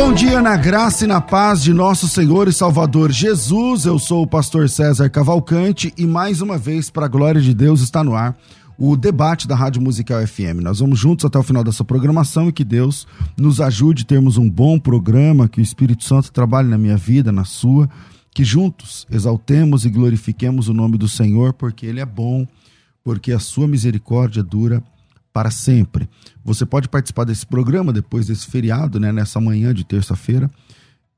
Bom dia na graça e na paz de nosso Senhor e Salvador Jesus. Eu sou o pastor César Cavalcante e mais uma vez, para a glória de Deus, está no ar o debate da Rádio Musical FM. Nós vamos juntos até o final dessa programação e que Deus nos ajude a termos um bom programa, que o Espírito Santo trabalhe na minha vida, na sua, que juntos exaltemos e glorifiquemos o nome do Senhor, porque Ele é bom, porque a sua misericórdia dura para sempre. Você pode participar desse programa depois desse feriado, né, nessa manhã de terça-feira.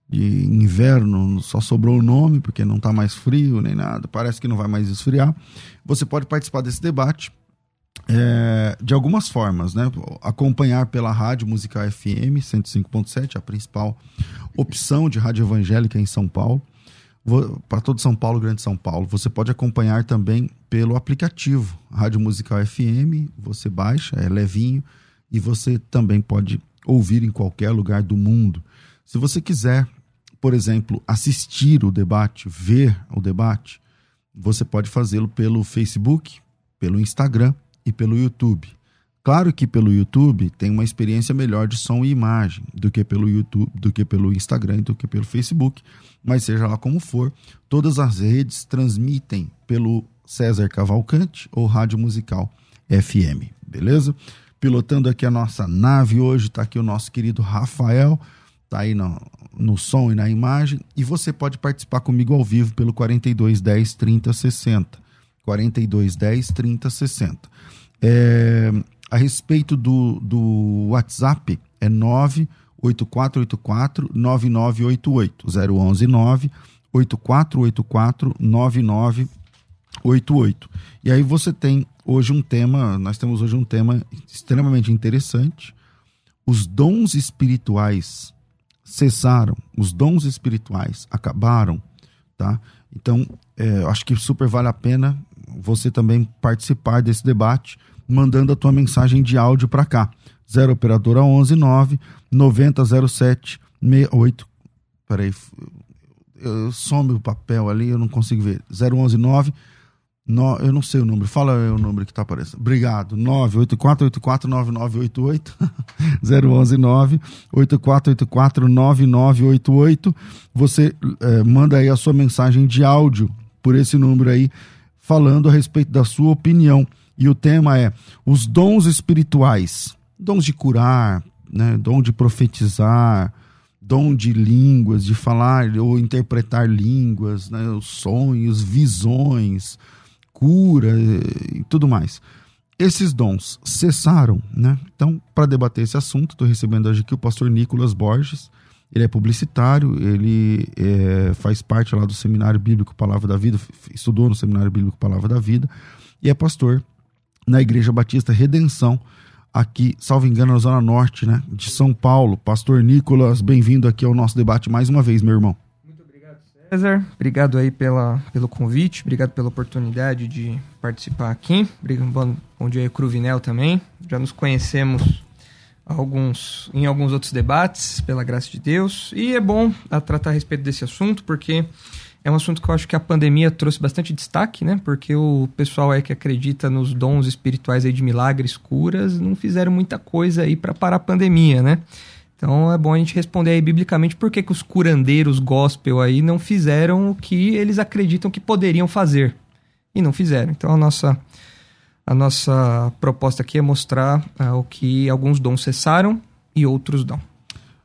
De inverno, só sobrou o nome, porque não está mais frio nem nada, parece que não vai mais esfriar. Você pode participar desse debate é, de algumas formas, né? Acompanhar pela Rádio Musical FM 105.7, a principal opção de rádio evangélica em São Paulo para todo São Paulo, Grande São Paulo. Você pode acompanhar também pelo aplicativo Rádio Musical FM, você baixa, é levinho, e você também pode ouvir em qualquer lugar do mundo. Se você quiser, por exemplo, assistir o debate, ver o debate, você pode fazê-lo pelo Facebook, pelo Instagram e pelo YouTube. Claro que pelo YouTube tem uma experiência melhor de som e imagem do que pelo YouTube, do que pelo Instagram, do que pelo Facebook, mas seja lá como for, todas as redes transmitem pelo César Cavalcante ou Rádio Musical FM, beleza? Pilotando aqui a nossa nave hoje está aqui o nosso querido Rafael, tá aí no, no som e na imagem, e você pode participar comigo ao vivo pelo 4210 3060. 4210 3060. É, a respeito do, do WhatsApp, é 98484-9988. 011 98484-9988. E aí você tem hoje um tema, nós temos hoje um tema extremamente interessante. Os dons espirituais cessaram, os dons espirituais acabaram, tá? Então, é, acho que super vale a pena você também participar desse debate mandando a tua mensagem de áudio para cá. 0 operadora 11 9 9007 68. Peraí, eu some o papel ali, eu não consigo ver. 011 9 no, eu não sei o número, fala o número que está aparecendo. Obrigado. 984849988 011 984849988. Você é, manda aí a sua mensagem de áudio por esse número aí, falando a respeito da sua opinião. E o tema é os dons espirituais, dons de curar, né, dom de profetizar, dom de línguas, de falar ou interpretar línguas, né, os sonhos, visões, cura e tudo mais. Esses dons cessaram, né? Então, para debater esse assunto, estou recebendo hoje aqui o pastor Nicolas Borges. Ele é publicitário, ele é, faz parte lá do Seminário Bíblico Palavra da Vida, estudou no Seminário Bíblico Palavra da Vida e é pastor na Igreja Batista Redenção, aqui, salvo engano, na Zona Norte, né, de São Paulo. Pastor Nicolas, bem-vindo aqui ao nosso debate mais uma vez, meu irmão. Muito obrigado, César. Obrigado aí pela, pelo convite, obrigado pela oportunidade de participar aqui. Bom, bom dia aí, Cruvinel também. Já nos conhecemos alguns, em alguns outros debates, pela graça de Deus. E é bom a tratar a respeito desse assunto, porque é um assunto que eu acho que a pandemia trouxe bastante destaque, né? Porque o pessoal aí que acredita nos dons espirituais aí de milagres, curas, não fizeram muita coisa aí para parar a pandemia, né? Então é bom a gente responder aí biblicamente por que, que os curandeiros gospel aí não fizeram o que eles acreditam que poderiam fazer. E não fizeram. Então a nossa, a nossa proposta aqui é mostrar uh, o que alguns dons cessaram e outros não.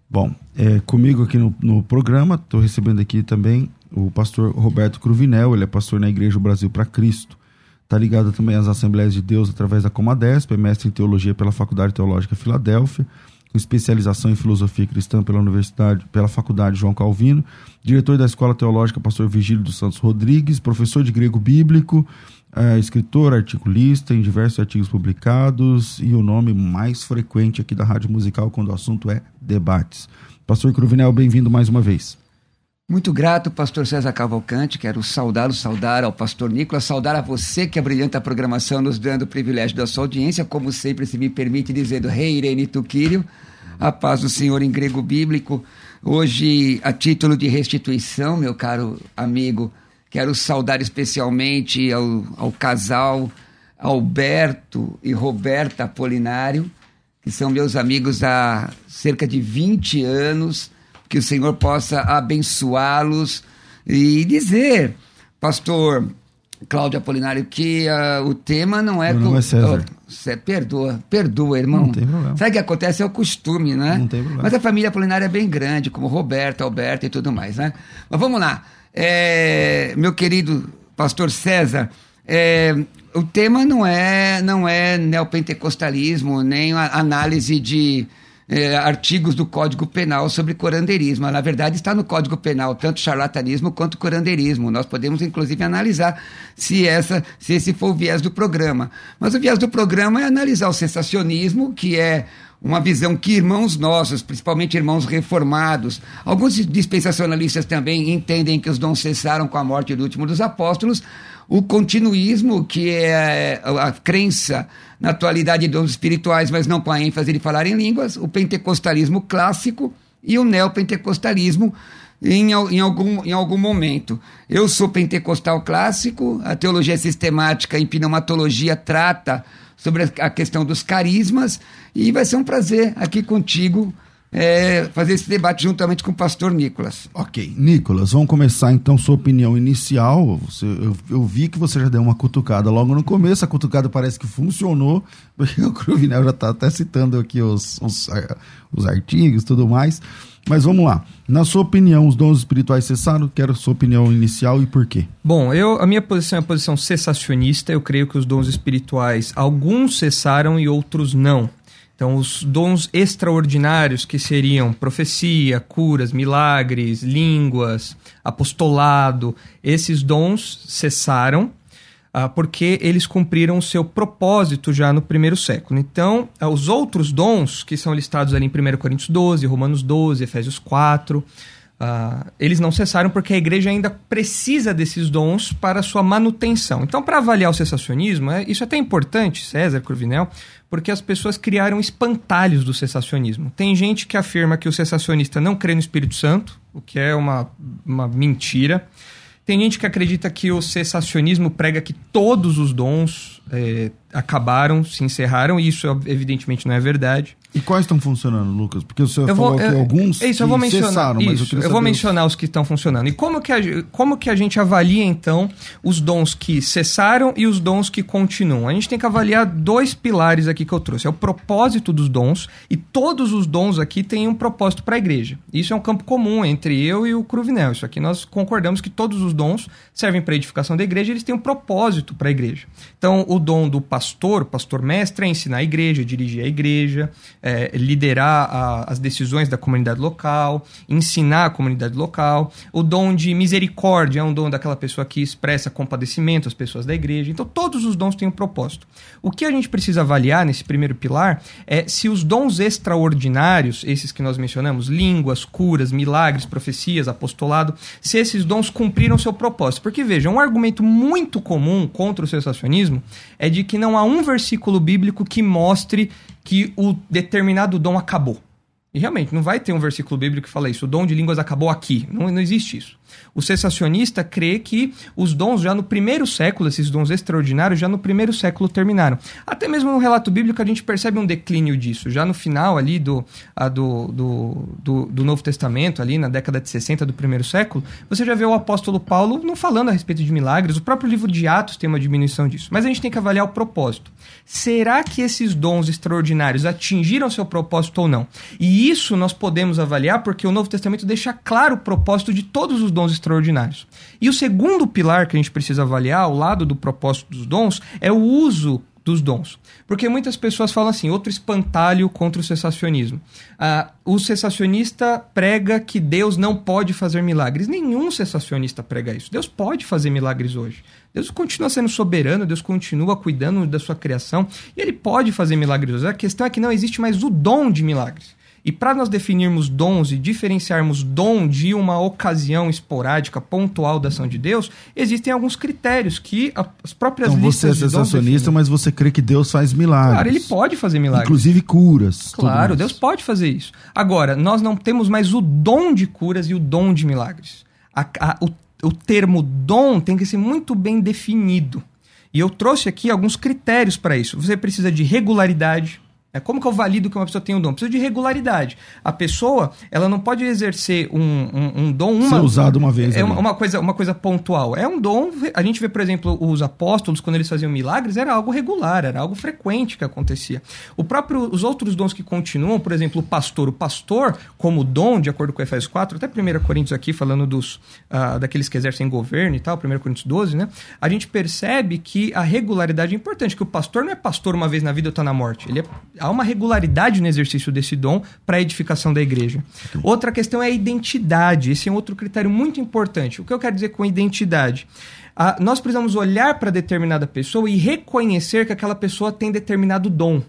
Bom, é, comigo aqui no, no programa, estou recebendo aqui também o pastor Roberto Cruvinel, ele é pastor na Igreja Brasil para Cristo. Está ligado também às Assembleias de Deus através da Comadesp, é mestre em teologia pela Faculdade Teológica Filadélfia, com especialização em filosofia cristã pela Universidade, pela Faculdade João Calvino, diretor da Escola Teológica Pastor Vigílio dos Santos Rodrigues, professor de grego bíblico, é, escritor, articulista em diversos artigos publicados e o nome mais frequente aqui da Rádio Musical quando o assunto é debates. Pastor Cruvinel, bem-vindo mais uma vez. Muito grato, pastor César Cavalcante. Quero saudá-lo, saudar ao pastor Nicolas, saudar a você que abrilhanta a programação, nos dando o privilégio da sua audiência. Como sempre, se me permite dizendo, Rei Irene Tuquírio, a paz do Senhor em grego bíblico. Hoje, a título de restituição, meu caro amigo, quero saudar especialmente ao, ao casal Alberto e Roberta Apolinário, que são meus amigos há cerca de 20 anos que o Senhor possa abençoá-los e dizer, pastor Cláudio Apolinário, que uh, o tema não é... Com... é César. Oh, perdoa, perdoa, irmão. Não tem problema. Sabe o que acontece? É o costume, né? Não tem problema. Mas a família Apolinário é bem grande, como Roberto, Alberto e tudo mais, né? Mas vamos lá. É, meu querido pastor César, é, o tema não é, não é neopentecostalismo, nem análise de é, artigos do Código Penal sobre corandeirismo. Na verdade, está no Código Penal tanto charlatanismo quanto corandeirismo. Nós podemos, inclusive, analisar se, essa, se esse for o viés do programa. Mas o viés do programa é analisar o sensacionismo, que é uma visão que irmãos nossos, principalmente irmãos reformados, alguns dispensacionalistas também entendem que os dons cessaram com a morte do último dos apóstolos, o continuismo, que é a crença na atualidade de dons espirituais, mas não com a ênfase de falar em línguas, o pentecostalismo clássico e o neopentecostalismo em, em, algum, em algum momento. Eu sou pentecostal clássico, a teologia sistemática em pneumatologia trata sobre a questão dos carismas e vai ser um prazer aqui contigo é, fazer esse debate juntamente com o pastor Nicolas. Ok, Nicolas, vamos começar então sua opinião inicial. Você, eu, eu, vi que você já deu uma cutucada logo no começo, a cutucada parece que funcionou, porque o Cruvinel já está até citando aqui os, os, os artigos e tudo mais. Mas vamos lá. Na sua opinião, os dons espirituais cessaram? Quero a sua opinião inicial e por quê? Bom, eu, a minha posição é a posição cessacionista. Eu creio que os dons espirituais, alguns cessaram e outros não. Então, os dons extraordinários, que seriam profecia, curas, milagres, línguas, apostolado, esses dons cessaram uh, porque eles cumpriram o seu propósito já no primeiro século. Então, uh, os outros dons, que são listados ali em 1 Coríntios 12, Romanos 12, Efésios 4, Uh, eles não cessaram porque a igreja ainda precisa desses dons para sua manutenção. Então, para avaliar o cessacionismo, é, isso é até importante, César Cruvinel, porque as pessoas criaram espantalhos do cessacionismo. Tem gente que afirma que o cessacionista não crê no Espírito Santo, o que é uma, uma mentira. Tem gente que acredita que o cessacionismo prega que todos os dons é, acabaram, se encerraram, e isso evidentemente não é verdade. E quais estão funcionando, Lucas? Porque o senhor eu falou vou, que alguns isso, eu vou mencionar, cessaram, isso, mas eu, eu vou mencionar os que estão funcionando. E como que, a, como que a gente avalia, então, os dons que cessaram e os dons que continuam? A gente tem que avaliar dois pilares aqui que eu trouxe. É o propósito dos dons, e todos os dons aqui têm um propósito para a igreja. Isso é um campo comum entre eu e o Cruvinel. Isso aqui nós concordamos que todos os dons servem para a edificação da igreja, eles têm um propósito para a igreja. Então, o dom do pastor, pastor mestre, é ensinar a igreja, dirigir a igreja, é, liderar a, as decisões da comunidade local, ensinar a comunidade local. O dom de misericórdia é um dom daquela pessoa que expressa compadecimento às pessoas da igreja. Então, todos os dons têm um propósito. O que a gente precisa avaliar nesse primeiro pilar é se os dons extraordinários, esses que nós mencionamos, línguas, curas, milagres, profecias, apostolado, se esses dons cumpriram seu propósito. Porque, veja, um argumento muito comum contra o sensacionismo é de que não há um versículo bíblico que mostre que o determinado dom acabou. E realmente, não vai ter um versículo bíblico que fala isso. O dom de línguas acabou aqui. Não, não existe isso. O cessacionista crê que os dons já no primeiro século, esses dons extraordinários, já no primeiro século terminaram. Até mesmo no relato bíblico a gente percebe um declínio disso. Já no final ali do, a, do, do, do, do, Novo Testamento, ali na década de 60 do primeiro século, você já vê o apóstolo Paulo não falando a respeito de milagres. O próprio livro de Atos tem uma diminuição disso. Mas a gente tem que avaliar o propósito. Será que esses dons extraordinários atingiram seu propósito ou não? E isso nós podemos avaliar porque o Novo Testamento deixa claro o propósito de todos os dons extraordinários. E o segundo pilar que a gente precisa avaliar, ao lado do propósito dos dons, é o uso dos dons. Porque muitas pessoas falam assim, outro espantalho contra o cessacionismo. Ah, o cessacionista prega que Deus não pode fazer milagres. Nenhum cessacionista prega isso. Deus pode fazer milagres hoje. Deus continua sendo soberano, Deus continua cuidando da sua criação e ele pode fazer milagres hoje. A questão é que não existe mais o dom de milagres. E para nós definirmos dons e diferenciarmos dom de uma ocasião esporádica, pontual da ação de Deus, existem alguns critérios que as próprias então, listas você é sensacionista, mas você crê que Deus faz milagres. Claro, ele pode fazer milagres. Inclusive curas. Claro, Deus pode fazer isso. Agora, nós não temos mais o dom de curas e o dom de milagres. A, a, o, o termo dom tem que ser muito bem definido. E eu trouxe aqui alguns critérios para isso. Você precisa de regularidade, como que eu valido que uma pessoa tem um dom? Precisa de regularidade. A pessoa, ela não pode exercer um, um, um dom uma Ser usado uma vez. É uma, uma, coisa, uma coisa pontual. É um dom. A gente vê, por exemplo, os apóstolos quando eles faziam milagres era algo regular, era algo frequente que acontecia. O próprio, os outros dons que continuam, por exemplo, o pastor, o pastor como dom, de acordo com Efésios 4, até 1 Coríntios aqui falando dos uh, daqueles que exercem governo e tal, 1 Coríntios 12, né? A gente percebe que a regularidade é importante, que o pastor não é pastor uma vez na vida ou está na morte. Ele é há uma regularidade no exercício desse dom para a edificação da igreja. Outra questão é a identidade. Esse é um outro critério muito importante. O que eu quero dizer com identidade? Ah, nós precisamos olhar para determinada pessoa e reconhecer que aquela pessoa tem determinado dom.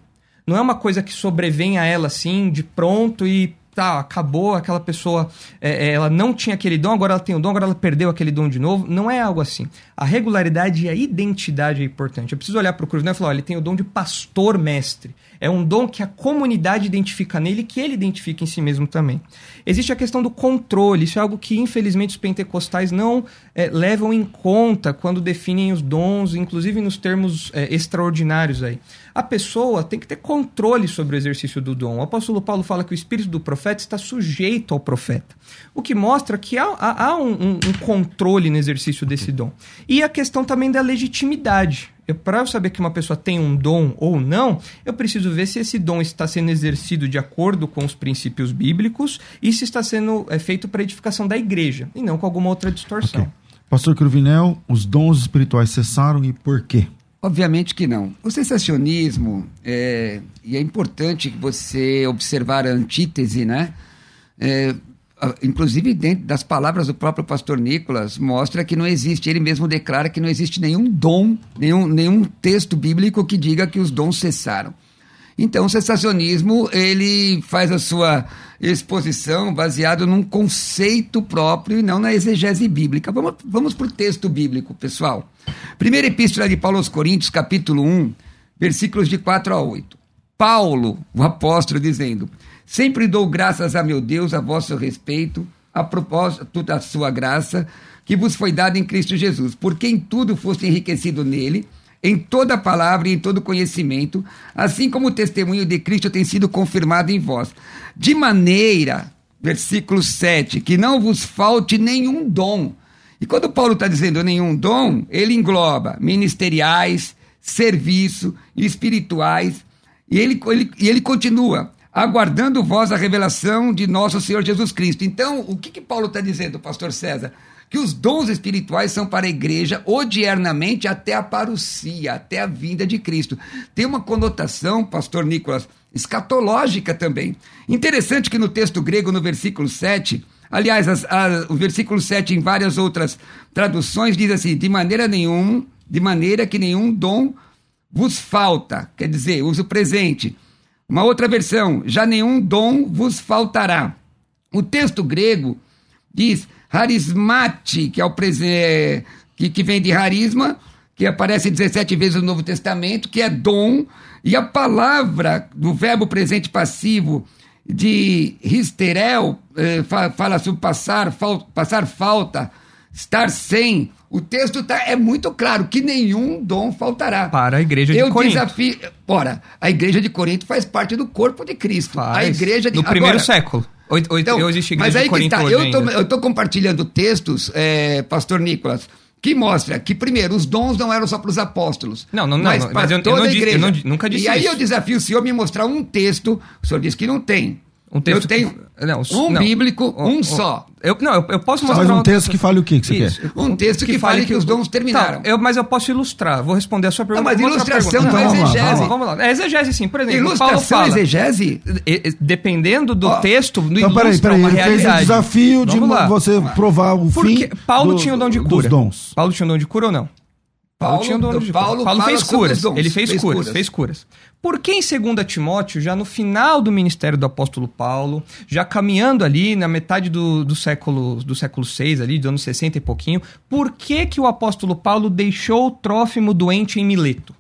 Não é uma coisa que sobrevém a ela assim, de pronto e tá, acabou, aquela pessoa, é, é, ela não tinha aquele dom, agora ela tem o dom, agora ela perdeu aquele dom de novo. Não é algo assim. A regularidade e a identidade é importante. Eu preciso olhar para o Cruz e falar, olha, ele tem o dom de pastor mestre. É um dom que a comunidade identifica nele que ele identifica em si mesmo também. Existe a questão do controle, isso é algo que infelizmente os pentecostais não é, levam em conta quando definem os dons, inclusive nos termos é, extraordinários aí. A pessoa tem que ter controle sobre o exercício do dom. O apóstolo Paulo fala que o espírito do profeta está sujeito ao profeta, o que mostra que há, há, há um, um, um controle no exercício desse dom. E a questão também da legitimidade para eu saber que uma pessoa tem um dom ou não, eu preciso ver se esse dom está sendo exercido de acordo com os princípios bíblicos e se está sendo é, feito para edificação da igreja e não com alguma outra distorção. Okay. Pastor Cruvinel, os dons espirituais cessaram e por quê? Obviamente que não. O sensacionismo, é, e é importante você observar a antítese, né? É, inclusive dentro das palavras do próprio pastor Nicolas, mostra que não existe, ele mesmo declara que não existe nenhum dom, nenhum, nenhum texto bíblico que diga que os dons cessaram. Então, o sensacionismo, ele faz a sua exposição baseado num conceito próprio e não na exegese bíblica. Vamos, vamos para o texto bíblico, pessoal. Primeira epístola de Paulo aos Coríntios, capítulo 1, versículos de 4 a 8. Paulo, o apóstolo, dizendo: Sempre dou graças a meu Deus a vosso respeito, a propósito da sua graça, que vos foi dada em Cristo Jesus, porque em tudo foste enriquecido nele, em toda palavra e em todo conhecimento, assim como o testemunho de Cristo tem sido confirmado em vós. De maneira, versículo 7, que não vos falte nenhum dom. E quando Paulo está dizendo nenhum dom, ele engloba ministeriais, serviço, espirituais, e ele, ele, e ele continua aguardando vós a revelação de nosso Senhor Jesus Cristo. Então, o que, que Paulo está dizendo, pastor César? Que os dons espirituais são para a igreja odiernamente até a parucia, até a vinda de Cristo. Tem uma conotação, pastor Nicolas, escatológica também. Interessante que no texto grego, no versículo 7, aliás, as, a, o versículo 7 em várias outras traduções diz assim: de maneira nenhuma, de maneira que nenhum dom vos falta, quer dizer, uso presente uma outra versão, já nenhum dom vos faltará. O texto grego diz harismate, que é o é, que, que vem de harisma, que aparece 17 vezes no Novo Testamento, que é dom, e a palavra do verbo presente passivo de histerel, eh, fala sobre passar, fal, passar falta, estar sem, o texto tá, é muito claro que nenhum dom faltará. Para a igreja de Eu Corinto. desafio. Ora, a igreja de Corinto faz parte do corpo de Cristo. Faz. A igreja de No primeiro século. Ou, então, igreja mas aí que tá. Eu tô, eu tô compartilhando textos, é, pastor Nicolas, que mostra que, primeiro, os dons não eram só para os apóstolos. Não, não, mas, não, mas eu, toda eu, não a igreja. eu não, nunca disse E aí isso. eu desafio o senhor me mostrar um texto, o senhor disse que não tem. Um texto eu tenho que- não, um não. bíblico, um ó, só. Eu, não, eu, eu posso mostrar Mas um texto que fale o que que você Isso. quer? Um texto que fale que os dons terminaram. Tá, eu, mas eu posso ilustrar. Vou responder a sua pergunta. mas com outra ilustração não é vamos lá, exegese. Vamos, vamos lá. É exegese, sim. Por exemplo, Paulo Ilustração, fala... exegese? Dependendo do Ó, texto, no Então, peraí, peraí. uma Ele fez o desafio de Vamos lá. você provar o Porque fim Paulo do- tinha o dom de dos cura. dons. Paulo tinha o dom de cura ou não? Paulo, Paulo- tinha o dom de Paulo. Paulo fez curas. Ele fez, fez curas, curas. fez curas. Por que em 2 Timóteo, já no final do ministério do apóstolo Paulo, já caminhando ali na metade do, do século do século 6 ali, dos anos 60 e pouquinho, por que que o apóstolo Paulo deixou o Trófimo doente em Mileto?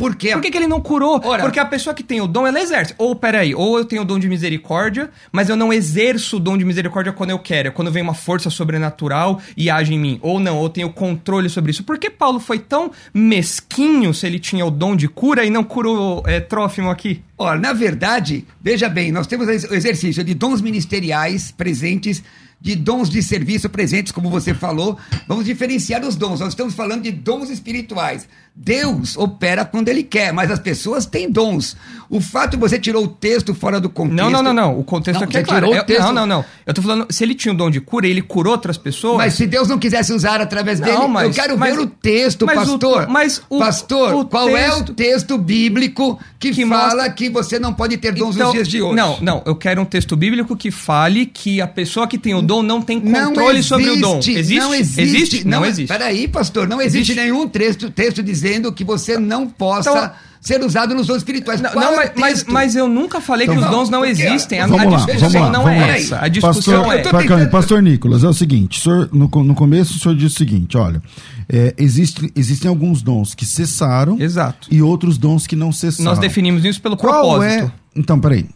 Por quê? Por que, que ele não curou? Ora- Porque a pessoa que tem o dom, ela exerce. Ou, peraí, ou eu tenho o dom de misericórdia, mas eu não exerço o dom de misericórdia quando eu quero. É quando vem uma força sobrenatural e age em mim. Ou não, ou eu tenho controle sobre isso. Por que Paulo foi tão mesquinho se ele tinha o dom de cura e não curou é, Trófimo aqui? Olha, na verdade, veja bem, nós temos o exercício de dons ministeriais presentes, de dons de serviço presentes, como você falou. Vamos diferenciar os dons. Nós estamos falando de dons espirituais. Deus opera quando ele quer, mas as pessoas têm dons. O fato de você tirou o texto fora do contexto. Não, não, não, não. O contexto Não, aqui é claro. tirou o Eu- texto- Não, não, não. Eu tô falando, se ele tinha o dom de cura ele curou outras pessoas. Mas se Deus não quisesse usar através Não, dele, eu mas- quero mas- ver o texto, mas o- pastor. mas o- pastor, o qual é o texto- texto bíblico que, Que fala mostra- que você não pode ter dons Então, nos dias de hoje? Não, não. Eu quero um texto bíblico que fale que a pessoa que tem o dom não tem Não controle sobre o dom. existe, Existe? Não existe. Existe? Não, existe. Peraí, pastor, não existe, Existe. nenhum texto, texto dizendo que você não possa Então- ser usado nos dons espirituais. Não, não, é mas, mas, mas eu nunca falei Então, que os dons não porque- existem. A, Vamos a lá, discussão vamos não é essa. A discussão pastor, é. calma pastor Nicolas, é o seguinte, o senhor, no, no começo o senhor disse o seguinte, olha, é, existe, existem alguns dons que cessaram Exato. e outros dons que não cessaram. Nós definimos isso pelo Qual propósito. é... Então, peraí,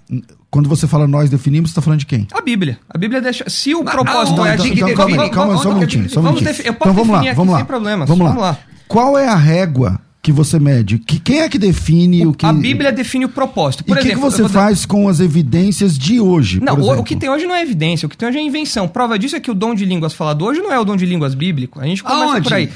quando você fala nós definimos, você está falando de quem? A Bíblia. A Bíblia deixa. Se o Mas propósito aonde é de- Então, define? calma calma aí, só um minutinho, só um minutinho. Eu posso Então vamos lá, definir aqui vamos lá. sem problemas. Vamos lá. Vamos lá. Qual é a régua que você mede? Que, quem é que define o que... A Bíblia define o propósito. E Por o que, você faz com as evidências de hoje, Não, por o, o que tem hoje não é evidência, o que tem hoje é invenção. Prova disso é que o dom de línguas falado hoje não é o dom de línguas bíblico. A gente começa Aonde? por aí.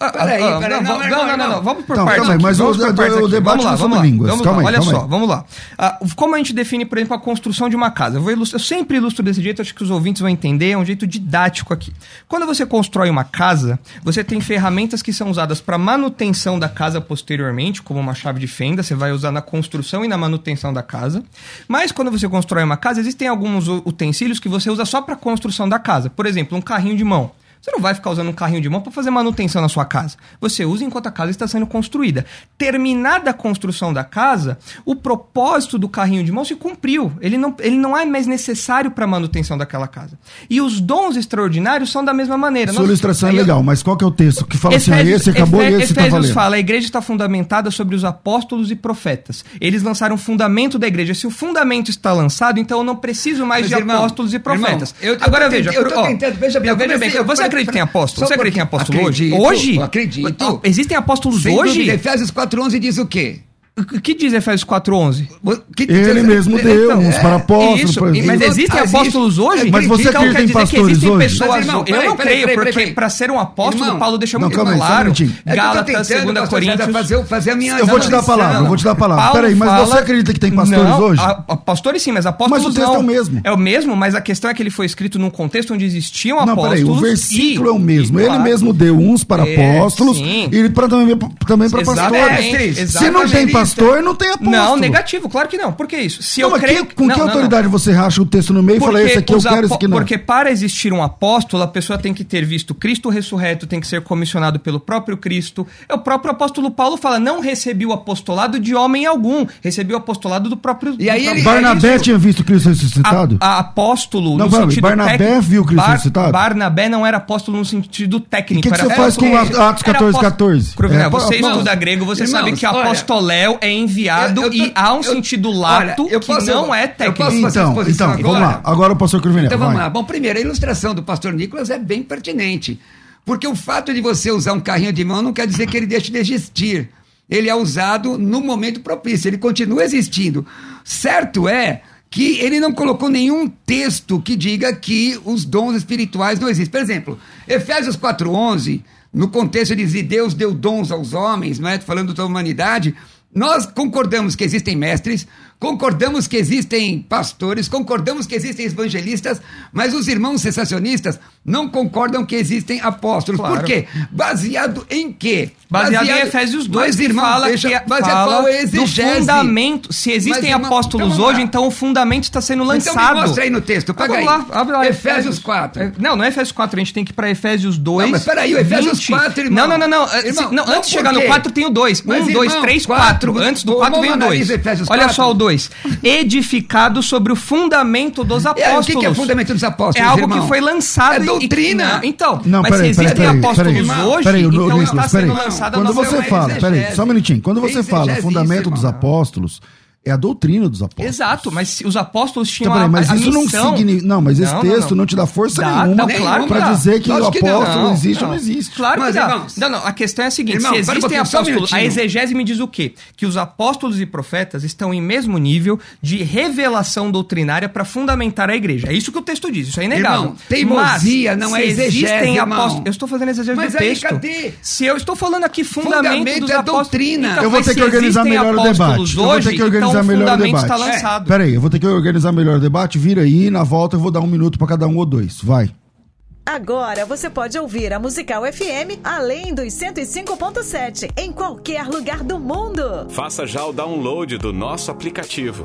Ah, Peraí, ah, peraí, não, não, não, não, Vamos por Então, partes. calma aí, mas vamos o- por o- partes o debate vamos lá, não sobre vamos lá, línguas. Vamos Calma lá, aí, olha calma só, aí. vamos lá. Ah, como a gente define, por exemplo, a construção de uma casa? Eu, vou ilustrar, eu sempre ilustro desse jeito, acho que os ouvintes vão entender, é um jeito didático aqui. Quando você constrói uma casa, você tem ferramentas que são usadas para manutenção da casa posteriormente, como uma chave de fenda, você vai usar na construção e na manutenção da casa. Mas quando você constrói uma casa, existem alguns utensílios que você usa só para construção da casa. Por exemplo, um carrinho de mão. Você não vai ficar usando um carrinho de mão para fazer manutenção na sua casa. Você usa enquanto a casa está sendo construída. Terminada a construção da casa, o propósito do carrinho de mão se cumpriu. Ele não, ele não é mais necessário para a manutenção daquela casa. E os dons extraordinários são da mesma maneira. Sua Nós- ilustração é eu- legal, mas qual que é o texto que fala assim, ah, Efésios- esse acabou Efé- e esse Efésios valendo? fala, a igreja está fundamentada sobre os apóstolos e profetas. Eles lançaram o fundamento da igreja. Se o fundamento está lançado, então eu não preciso mais Mas, de irmão, apóstolos e profetas. irmão, eu- eu Agora tô veja, tentando- eu tô ó, tentando, veja bem, não, veja eu bem, comecei- você acredita em apóstolo? Você acredita em apóstolo hoje? Hoje? acredito. Existem apóstolos Sem hoje? dúvida, Efésios 4.11 diz o quê? O que diz Efésios 4.11? Que- Ele mesmo deu, Então, uns é, para apóstolos. Isso, para- mas Existe- existem existe- apóstolos hoje? Mas você então acredita em que pastores existem hoje? pessoas. Mas, irmão, eu peraí, não peraí, creio, peraí, porque para ser um apóstolo, Irmão, Paulo deixa não, muito calma um claro. minutinho. É que eu Gálatas, tentando, 2 pastor César, Coríntios. fazer, fazer a minha Eu vou te dar a palavra, eu vou te dar a palavra. Peraí, mas fala- você acredita que tem pastores Não, hoje? a- a- pastores sim, mas apóstolos Mas o texto não. é o mesmo. É o mesmo, mas a questão é que ele foi escrito num contexto onde existiam Não, apóstolos. peraí, o versículo é o mesmo. Ele mesmo deu uns para É, apóstolos e também, para pastores. Se não tem pastor, não tem apóstolo. Não, negativo, claro que não. Por que isso? Se Não, eu mas creio. que- com não, que não, não. autoridade você racha o texto no meio e fala, esse aqui eu quero, esse aqui não? Porque para existir um apóstolo, a pessoa tem que ter visto Cristo ressurreto, tem que ser comissionado pelo próprio Cristo. É o próprio apóstolo Paulo fala: não recebi o apostolado de homem algum, recebi o apostolado do próprio. E aí ele- Barnabé Cristo. tinha visto Cristo ressuscitado? A, a apóstolo Não, no sentido Barnabé técnico- viu Cristo ressuscitado? Barnabé não era apóstolo no sentido técnico. E que que era você faz apóstolo- com Atos era 14, apóstolo- 14? Cruvinel, É, você estuda grego, você sabe que olha, é enviado eu- eu e há um eu- sentido olha, lato eu que posso- não é eu técnico. posso fazer a Então, exposição então, vamos agora? lá. Agora o pastor Cruvinel. Então vamos vai. lá. Bom, primeiro, a ilustração do pastor Nicolas é bem pertinente. Porque o fato de você usar um carrinho de mão não quer dizer que ele deixe de existir. Ele é usado no momento propício, ele continua existindo. Certo é que ele não colocou nenhum texto que diga que os dons espirituais não existem. Por exemplo, Efésios 4:11, no contexto de dizer Deus deu dons aos homens, não é? falando da humanidade, nós concordamos que existem mestres, concordamos que existem pastores, concordamos que existem evangelistas, mas os irmãos sensacionistas não concordam que existem apóstolos. Claro. Por quê? Baseado em quê? Baseado, em Efésios 2, mas, que irmão, fala deixa, que fala é do fundamento. Se existem Mas, apóstolos então hoje, então o fundamento está sendo lançado. Então me mostra aí no texto, Ah, vamos aí. lá, abre lá. Efésios 4. É, Não, não é Efésios 4, a gente tem que ir para Efésios 2. Não, mas peraí, o Efésios 20. 4, irmão. Não, não, não. não. Irmão, Se- não, não, antes de chegar no quê? 4 tem o 2. Mas, 1, 2, irmão, 3, quatro. 4. Antes do Vamos 4 vem o analisar 2. Efésios Olha 4. só o 2. Edificado sobre o fundamento dos É, apóstolos. o que, que é fundamento dos apóstolos, É algo irmão? que foi lançado. É e- doutrina. Não, então, Não, mas peraí, se existem peraí, peraí, apóstolos peraí, hoje, então está sendo lançada a Quando você fala, peraí, só um minutinho. Quando você fala fundamento dos apóstolos, é a doutrina dos apóstolos. Exato, mas se os apóstolos tinham Então, peraí, a, mas a isso não missão... significa. Não, mas esse Não, não, texto não, não. te dá força Dá, nenhuma não, claro que pra dá. dizer que o Lógico que não. apóstolo Não, existe ou não. não existe. Claro Mas, que dá. irmãos- não, não, a questão é a seguinte: Irmão, se para um existem só um apóstolos, a exegese me diz o quê? Que os apóstolos e profetas estão em mesmo nível de revelação doutrinária para fundamentar a igreja. É isso que o texto diz, isso é inegável. Irmão, teimosia Mas, não é exegese, existem apóstolos. Eu estou fazendo exegese Mas do aí, texto. cadê? Se eu estou falando aqui fundamento, Fundamento dos é apóstolos. doutrina. Então, Eu vou ter que organizar melhor o apóstolos debate. Eu vou ter Hoje, que organizar então, o melhor o debate. está lançado. Peraí, eu vou ter que organizar melhor o debate. Vira aí, na volta eu vou dar um minuto pra cada um ou dois. Vai. Agora você pode ouvir a Musical FM além dos 105.7 em qualquer lugar do mundo. Faça já o download do nosso aplicativo.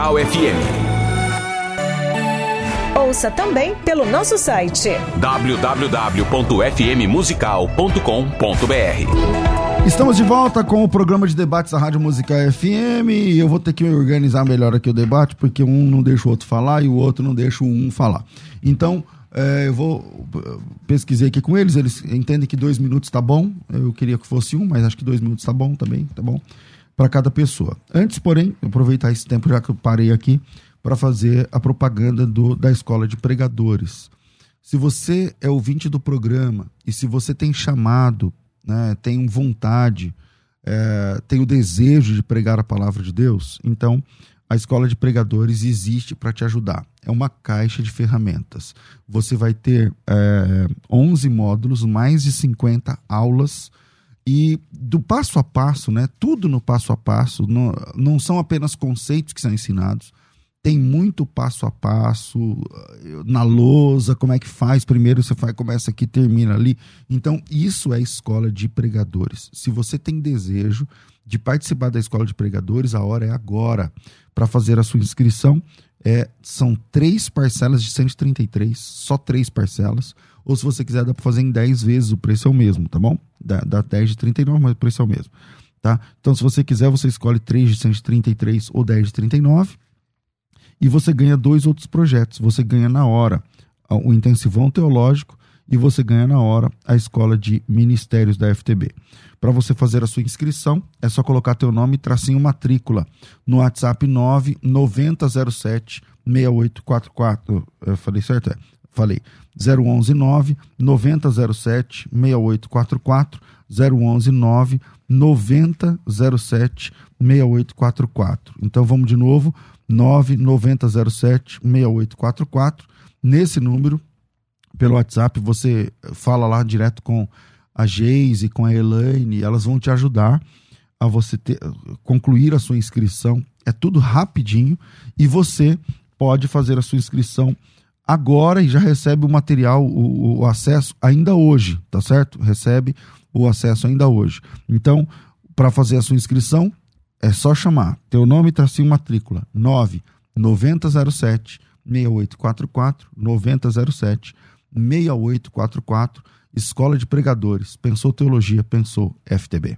FM. Ouça também pelo nosso site. www.fmmusical.com.br Estamos de volta com o programa de debates da Rádio Musical FM e eu vou ter que organizar melhor aqui o debate porque um não deixa o outro falar e o outro não deixa o um falar. Então, eh, eu vou eh, pesquisei aqui com eles, eles entendem que dois minutos tá bom. Eu queria que fosse um, mas acho que dois minutos tá bom também, tá bom? Para cada pessoa. Antes, porém, aproveitar esse tempo já que eu parei aqui para fazer a propaganda do, da escola de pregadores. Se você é ouvinte do programa e se você tem chamado, né, tem vontade, é, tem o desejo de pregar a palavra de Deus, então a escola de pregadores existe para te ajudar. É uma caixa de ferramentas. Você vai ter é, 11 módulos, mais de 50 aulas e do passo a passo, né? Tudo no passo a passo, não, não são apenas conceitos que são ensinados, tem muito passo a passo eh, na lousa, como é que faz, primeiro você faz, começa aqui, termina ali. Então, isso é escola de pregadores. Se você tem desejo de participar da escola de pregadores, a hora é agora. Para fazer a sua inscrição, é, são três parcelas de 133, só três parcelas. Ou se você quiser, dá para fazer em 10 vezes, o preço é o mesmo, tá bom? Dá, dá 10 de 39, mas o preço é o mesmo. Tá? Então, se você quiser, você escolhe 3 de 133 ou 10 de 39 e você ganha dois outros projetos. Você ganha na hora o intensivão teológico e você ganha na hora a escola de ministérios da FTB. Para você fazer a sua inscrição, é só colocar teu nome e tracinho matrícula no WhatsApp 99007 6844. Eu falei certo? É. Falei. 011 9 9007 6844 011 9 9007 6844. Então vamos de novo. 9907-6844. Nesse número, pelo WhatsApp, você fala lá direto com a Geise, com a Elaine, elas vão te ajudar a você ter, concluir a sua inscrição. É tudo rapidinho e você pode fazer a sua inscrição agora e já recebe o material, o, o acesso ainda hoje, tá certo? Recebe o acesso ainda hoje. Então, para fazer a sua inscrição, é só chamar. Teu nome, tracinho matrícula. 9 9007 6844 9007 6844 Escola de Pregadores. Pensou Teologia, pensou FTB.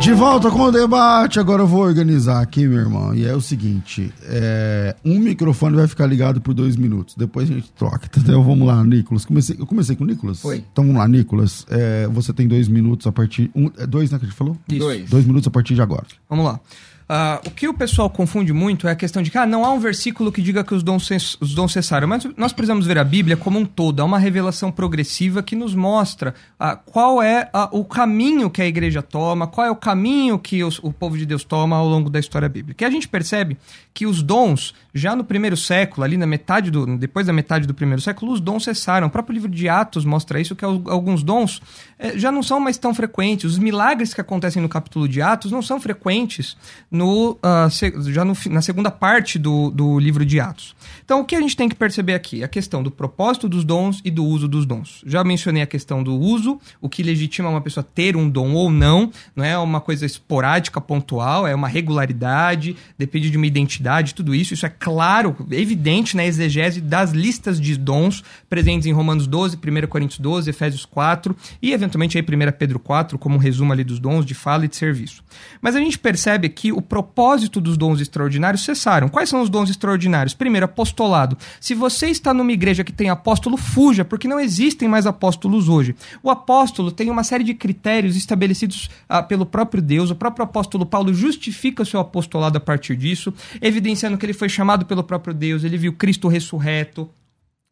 De volta com o debate, agora eu vou organizar aqui, meu irmão. E é o seguinte: é, um microfone vai ficar ligado por dois minutos, depois a gente troca, entendeu? Vamos lá, Nicolas. Comecei, eu comecei com o Nicolas? Foi. Então vamos lá, Nicolas. É, você tem dois minutos a partir. Um, é dois, né, que a gente falou? Isso. Dois. Dois minutos a partir de agora. Vamos lá. Ah, o que o pessoal confunde muito é a questão de que ah, não há um versículo que diga que os dons, os dons cessaram. Mas nós precisamos ver a Bíblia como um todo. Há uma revelação progressiva que nos mostra ah, qual é ah, o caminho que a igreja toma, qual é o caminho que os- o povo de Deus toma ao longo da história bíblica. E a gente percebe que os dons, já no primeiro século, ali na metade do. depois da metade do primeiro século, os dons cessaram. O próprio livro de Atos mostra isso, que al- alguns dons eh, já não são mais tão frequentes. Os milagres que acontecem no capítulo de Atos não são frequentes no, se- já no na segunda parte do, do livro de Atos. Então, o que a gente tem que perceber aqui? A questão do propósito dos dons e do uso dos dons. Já mencionei a questão do uso, o que legitima uma pessoa ter um dom ou não, não é uma coisa esporádica, pontual, é uma regularidade, depende de uma identidade, tudo isso. Isso é claro, evidente na exegese das listas de dons presentes em Romanos 12, 1 Coríntios 12, Efésios 4 e, eventualmente, aí 1 Pedro 4, como um resumo ali dos dons de fala e de serviço. Mas a gente percebe que o propósito dos dons extraordinários cessaram. Quais são os dons extraordinários? Primeiro, apostolado. Se você está numa igreja que tem apóstolo, fuja, porque não existem mais apóstolos hoje. O apóstolo tem uma série de critérios estabelecidos ah, pelo próprio Deus. O próprio apóstolo Paulo justifica o seu apostolado a partir disso, evidenciando que ele foi chamado pelo próprio Deus, ele viu Cristo ressurreto.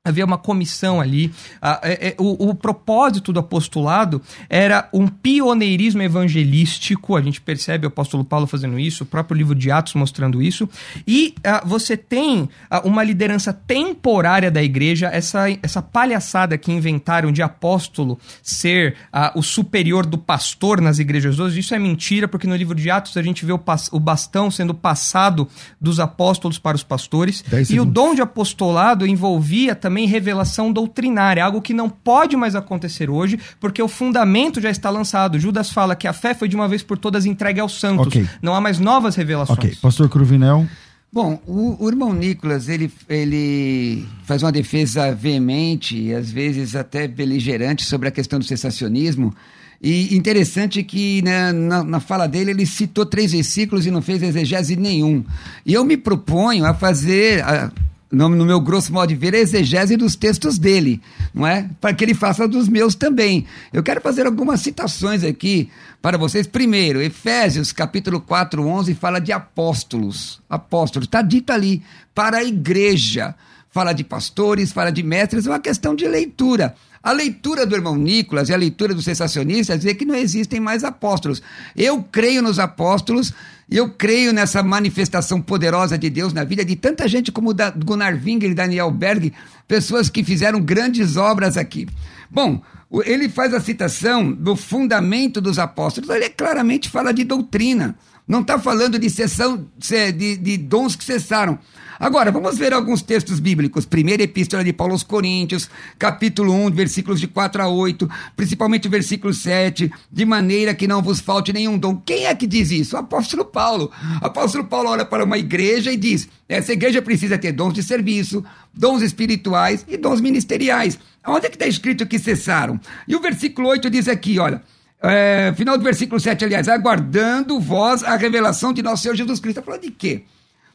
Havia uma comissão ali. Ah, é- é, o, propósito do apostolado era um pioneirismo evangelístico. A gente percebe o apóstolo Paulo fazendo isso, o próprio livro de Atos mostrando isso. E ah, você tem ah, uma liderança temporária da igreja, essa, essa palhaçada que inventaram de apóstolo ser o superior do pastor nas igrejas hoje. Isso é mentira, porque no livro de Atos a gente vê o, bastão sendo passado dos apóstolos para os pastores. E o dom de apostolado envolvia também revelação doutrinária, algo que não pode mais acontecer hoje, porque o fundamento já está lançado. Judas fala que a fé foi de uma vez por todas entregue aos santos. Ok. Não há mais novas revelações. Ok, Pastor Cruvinel. Bom, o, o irmão Nicolas, ele, ele faz uma defesa veemente e às vezes até beligerante sobre a questão do sensacionismo. E interessante que né, na, na fala dele ele citou três versículos e não fez exegese nenhum. E eu me proponho a fazer, a- no, no meu grosso modo de ver, a exegese dos textos dele, não é? Para que ele faça dos meus também. Eu quero fazer algumas citações aqui para vocês. Primeiro, Efésios capítulo 4, 11 fala de apóstolos. Apóstolos, está dito ali, para a igreja. Fala de pastores, fala de mestres, é uma questão de leitura. A leitura do irmão Nicolas e a leitura do sensacionista é dizer que não existem mais apóstolos. Eu creio nos apóstolos, eu creio nessa manifestação poderosa de Deus na vida de tanta gente como da- Gunnar Winger e Daniel Berg, pessoas que fizeram grandes obras aqui. Bom, ele faz a citação do fundamento dos apóstolos, ele claramente fala de doutrina. Não está falando de, cessão, se- de, de dons que cessaram. Agora, vamos ver alguns textos bíblicos. Primeira Epístola de Paulo aos Coríntios, capítulo 1, versículos de 4 a 8, principalmente o versículo 7, de maneira que não vos falte nenhum dom. Quem é que diz isso? O apóstolo Paulo. O apóstolo Paulo olha para uma igreja e diz: essa igreja precisa ter dons de serviço, dons espirituais e dons ministeriais. Onde é que está escrito que cessaram? E o versículo 8 diz aqui, olha. É, final do versículo 7, aliás, aguardando vós a revelação de nosso Senhor Jesus Cristo. Está falando de quê?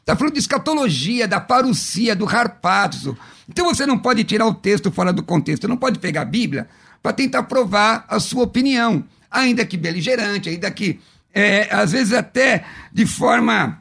Está falando de escatologia, da parucia, do harpazo. Então você não pode tirar o texto fora do contexto, não pode pegar a Bíblia para tentar provar a sua opinião, ainda que beligerante, ainda que, é, às vezes até de forma,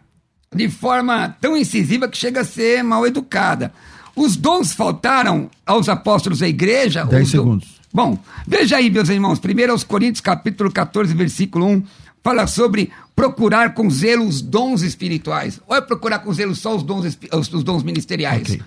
de forma tão incisiva que chega a ser mal educada. Os dons faltaram aos apóstolos da igreja? Dez segundos. Bom, veja aí, meus irmãos, primeiro aos Coríntios, capítulo 14, versículo 1, fala sobre procurar com zelo os dons espirituais. Ou é procurar com zelo só os dons, os, os dons ministeriais? Ok.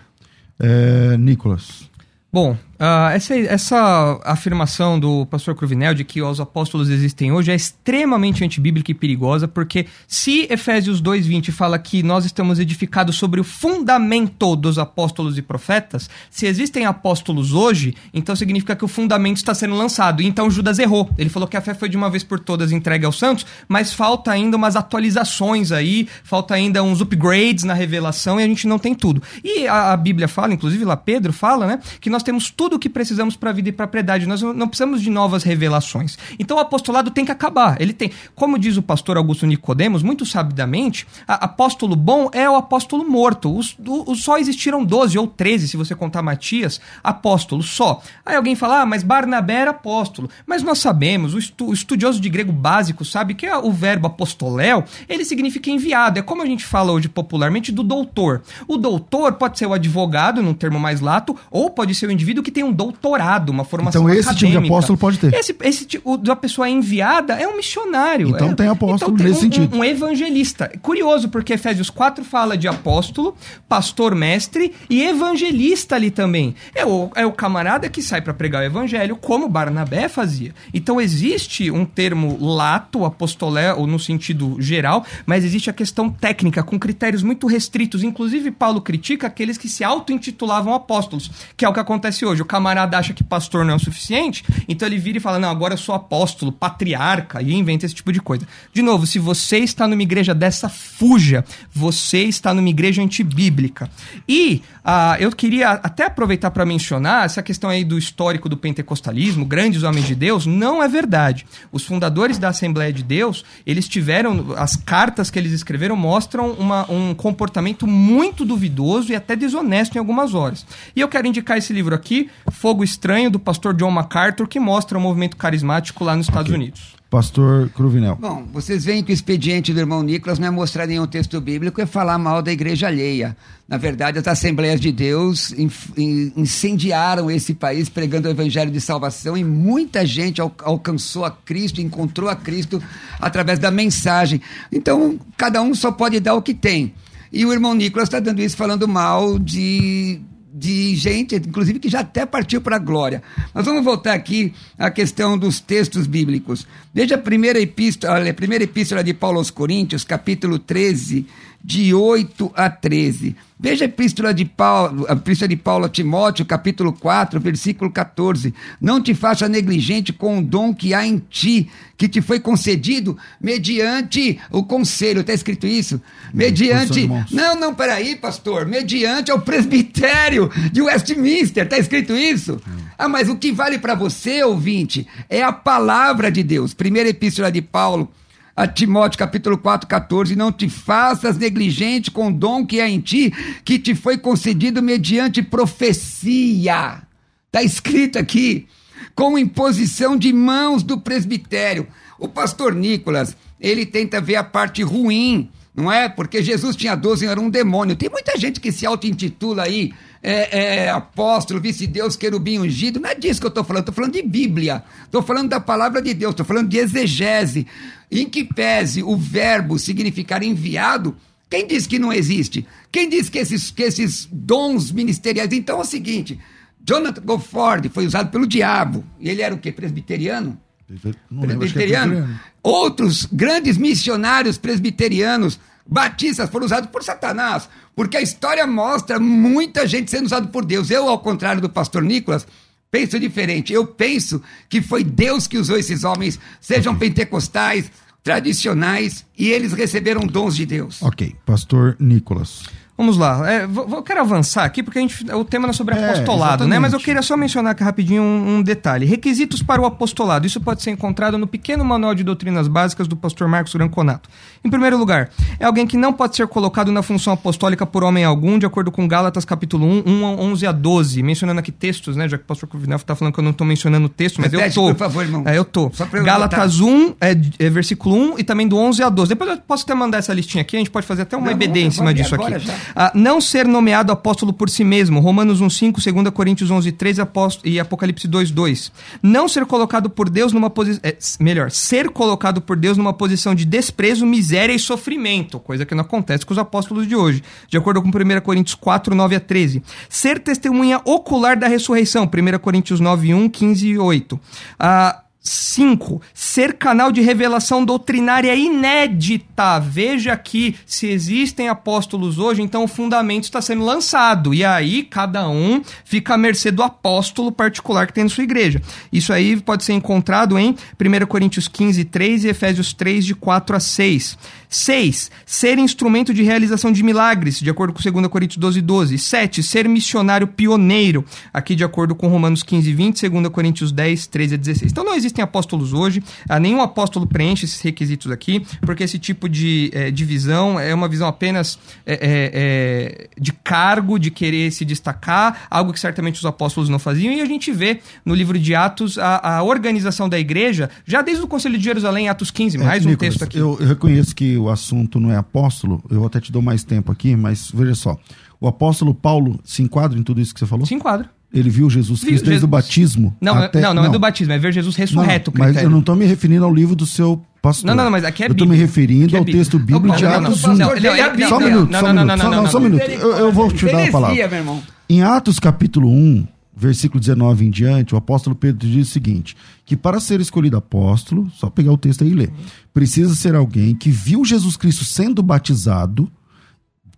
É, Nicolas. Bom, Uh, essa, essa afirmação do pastor Cruvinel de que os apóstolos existem hoje é extremamente antibíblica e perigosa, porque se Efésios 2,20 fala que nós estamos edificados sobre o fundamento dos apóstolos e profetas, se existem apóstolos hoje, então significa que o fundamento está sendo lançado. Então Judas errou. Ele falou que a fé foi de uma vez por todas entregue aos santos, mas falta ainda umas atualizações aí, falta ainda uns upgrades na revelação e a gente não tem tudo. E a, a Bíblia fala, inclusive lá Pedro fala, né, que nós temos tudo tudo o que precisamos para a vida e para a piedade. Nós não precisamos de novas revelações. Então o apostolado tem que acabar. Ele tem, como diz o pastor Augusto Nicodemos, muito sabidamente, apóstolo bom é o apóstolo morto. Os, os, só existiram 12 ou 13, se você contar Matias, apóstolos só. Aí alguém fala, ah, mas Barnabé era apóstolo. Mas nós sabemos, o, estu, o estudioso de grego básico sabe que o verbo apostoléu, ele significa enviado. É como a gente fala hoje popularmente do doutor. O doutor pode ser o advogado, num termo mais lato, ou pode ser o indivíduo que tem um doutorado, uma formação Então esse acadêmica. tipo de apóstolo pode ter. Esse, esse tipo da pessoa enviada é um missionário. Então é, tem apóstolo então, tem nesse um, sentido. Um, evangelista. Curioso, porque Efésios 4 fala de apóstolo, pastor mestre e evangelista ali também. É o, é o camarada que sai para pregar o evangelho, como Barnabé fazia. Então existe um termo lato, apostolé, ou no sentido geral, mas existe a questão técnica, com critérios muito restritos. Inclusive, Paulo critica aqueles que se auto-intitulavam apóstolos, que é o que acontece hoje o camarada acha que pastor não é o suficiente, então ele vira e fala: Não, agora eu sou apóstolo, patriarca, e inventa esse tipo de coisa. De novo, se você está numa igreja dessa, fuja. Você está numa igreja antibíblica. E uh, eu queria até aproveitar para mencionar essa questão aí do histórico do pentecostalismo, grandes homens de Deus, não é verdade. Os fundadores da Assembleia de Deus, eles tiveram, as cartas que eles escreveram mostram uma, um comportamento muito duvidoso e até desonesto em algumas horas. E eu quero indicar esse livro aqui, Fogo Estranho, do pastor John MacArthur, que mostra o movimento carismático lá nos Estados okay. Unidos. Pastor Cruvinel. Bom, vocês veem que o expediente do irmão Nicolas não é mostrar nenhum texto bíblico, é falar mal da igreja alheia. Na verdade, as Assembleias de Deus incendiaram esse país pregando o evangelho de salvação e muita gente alcançou a Cristo, encontrou a Cristo através da mensagem. Então, cada um só pode dar o que tem. E o irmão Nicolas está dando isso falando mal de de gente, inclusive, que já até partiu para a glória. Mas vamos voltar aqui à questão dos textos bíblicos. Veja a primeira epístola, a primeira epístola de Paulo aos Coríntios, capítulo 13, de 8 a 13. Veja a epístola de Paulo, a epístola de Paulo a Timóteo, capítulo 4, versículo 14. Não te faça negligente com o dom que há em ti, que te foi concedido mediante o conselho. Está escrito isso? Mediante. Não, não, peraí, pastor. Mediante ao presbitério de Westminster. Está escrito isso? Ah, mas o que vale para você, ouvinte, é a palavra de Deus. Primeira epístola de Paulo a Timóteo capítulo 4, 14, não te faças negligente com o dom que é em ti, que te foi concedido mediante profecia. Está escrito aqui, com imposição de mãos do presbitério. O pastor Nicolas, ele tenta ver a parte ruim, não é? Porque Jesus tinha 12 e era um demônio. Tem muita gente que se auto-intitula aí é, é, apóstolo, vice-deus, querubim ungido. Não é disso que eu estou falando, estou falando de Bíblia. Estou falando da palavra de Deus, estou falando de exegese. Em que pese o verbo significar enviado, quem diz que não existe? Quem diz que esses, que esses dons ministeriais. Então é o seguinte: Jonathan Gofford foi usado pelo diabo. E ele era o quê? Presbiteriano? Não presbiteriano. Lembro, é presbiteriano. Outros grandes missionários presbiterianos batistas foram usados por Satanás, porque a história mostra muita gente sendo usada por Deus. Eu, ao contrário do pastor Nicolas, penso diferente. Eu penso que foi Deus que usou esses homens, sejam pentecostais, tradicionais, e eles receberam dons de Deus. Ok, pastor Nicolas. Vamos lá. É, vou, eu quero avançar aqui porque a gente, o tema não é sobre é, apostolado, né? Mas eu queria só mencionar aqui rapidinho um, um, detalhe. Requisitos para o apostolado. Isso pode ser encontrado no pequeno manual de doutrinas básicas do pastor Marcos Granconato. Em primeiro lugar, é alguém que não pode ser colocado na função apostólica por homem algum, de acordo com Gálatas capítulo 1, 1 11 a 12. Mencionando aqui textos, né? Já que o pastor Cruvinel está falando que eu não estou mencionando texto, mas Repete, eu tô. por favor, irmão. É, eu tô. Gálatas 1, é, é, versículo 1 e também do 11 a 12. Depois eu posso até mandar essa listinha aqui, a gente pode fazer até uma não, EBD em cima disso aqui. Já. Ah, não ser nomeado apóstolo por si mesmo. Romanos 1,5, 2 Coríntios 11, 3 e Apocalipse 2, 2. Não ser colocado por Deus numa posição. É, melhor, ser colocado por Deus numa posição de desprezo, miséria e sofrimento. Coisa que não acontece com os apóstolos de hoje. De acordo com 1 Coríntios 4, 9 a 13. Ser testemunha ocular da ressurreição. 1 Coríntios 9, 1, 15 e 8. Ah, 5. Ser canal de revelação doutrinária inédita. Veja aqui, se existem apóstolos hoje, então o fundamento está sendo lançado. E aí, cada um fica à mercê do apóstolo particular que tem na sua igreja. Isso aí pode ser encontrado em 1 Coríntios 15, 3 e Efésios 3, de 4 a 6. 6. Ser instrumento de realização de milagres, de acordo com 2 Coríntios 12, 12. 7. Ser missionário pioneiro, aqui de acordo com Romanos 15, 20, 2 Coríntios 10, 13 a 16. Então não existem apóstolos hoje, ah, nenhum apóstolo preenche esses requisitos aqui, porque esse tipo de é, divisão é uma visão apenas é, é, de cargo, de querer se destacar, algo que certamente os apóstolos não faziam, e a gente vê no livro de Atos a, a organização da igreja, já desde o Conselho de Jerusalém, Atos 15, mais um Nicolas, texto aqui. Eu, eu reconheço que o assunto não é apóstolo, eu até te dou mais tempo aqui, mas veja só. O apóstolo Paulo se enquadra em tudo isso que você falou? Se enquadra. Ele viu Jesus Cristo desde Jesus- o batismo? Não, até... não, não, é do batismo, é ver Jesus ressurreto. o mas eu não estou me referindo ao livro do seu pastor. Não, não, não, mas aqui é Eu estou me referindo é ao texto bíblico Não, de não, não, Atos não, 1. não, Pastor, leia a não, Bíblia. Só um não, minuto, não, só um não, minuto. não, Só- não, não, um não. minuto. Eu, vou te dar a palavra. Em Atos capítulo 1, versículo 19 em diante, o apóstolo Pedro diz o seguinte: que para ser escolhido apóstolo, só pegar o texto aí e ler, precisa ser alguém que viu Jesus Cristo sendo batizado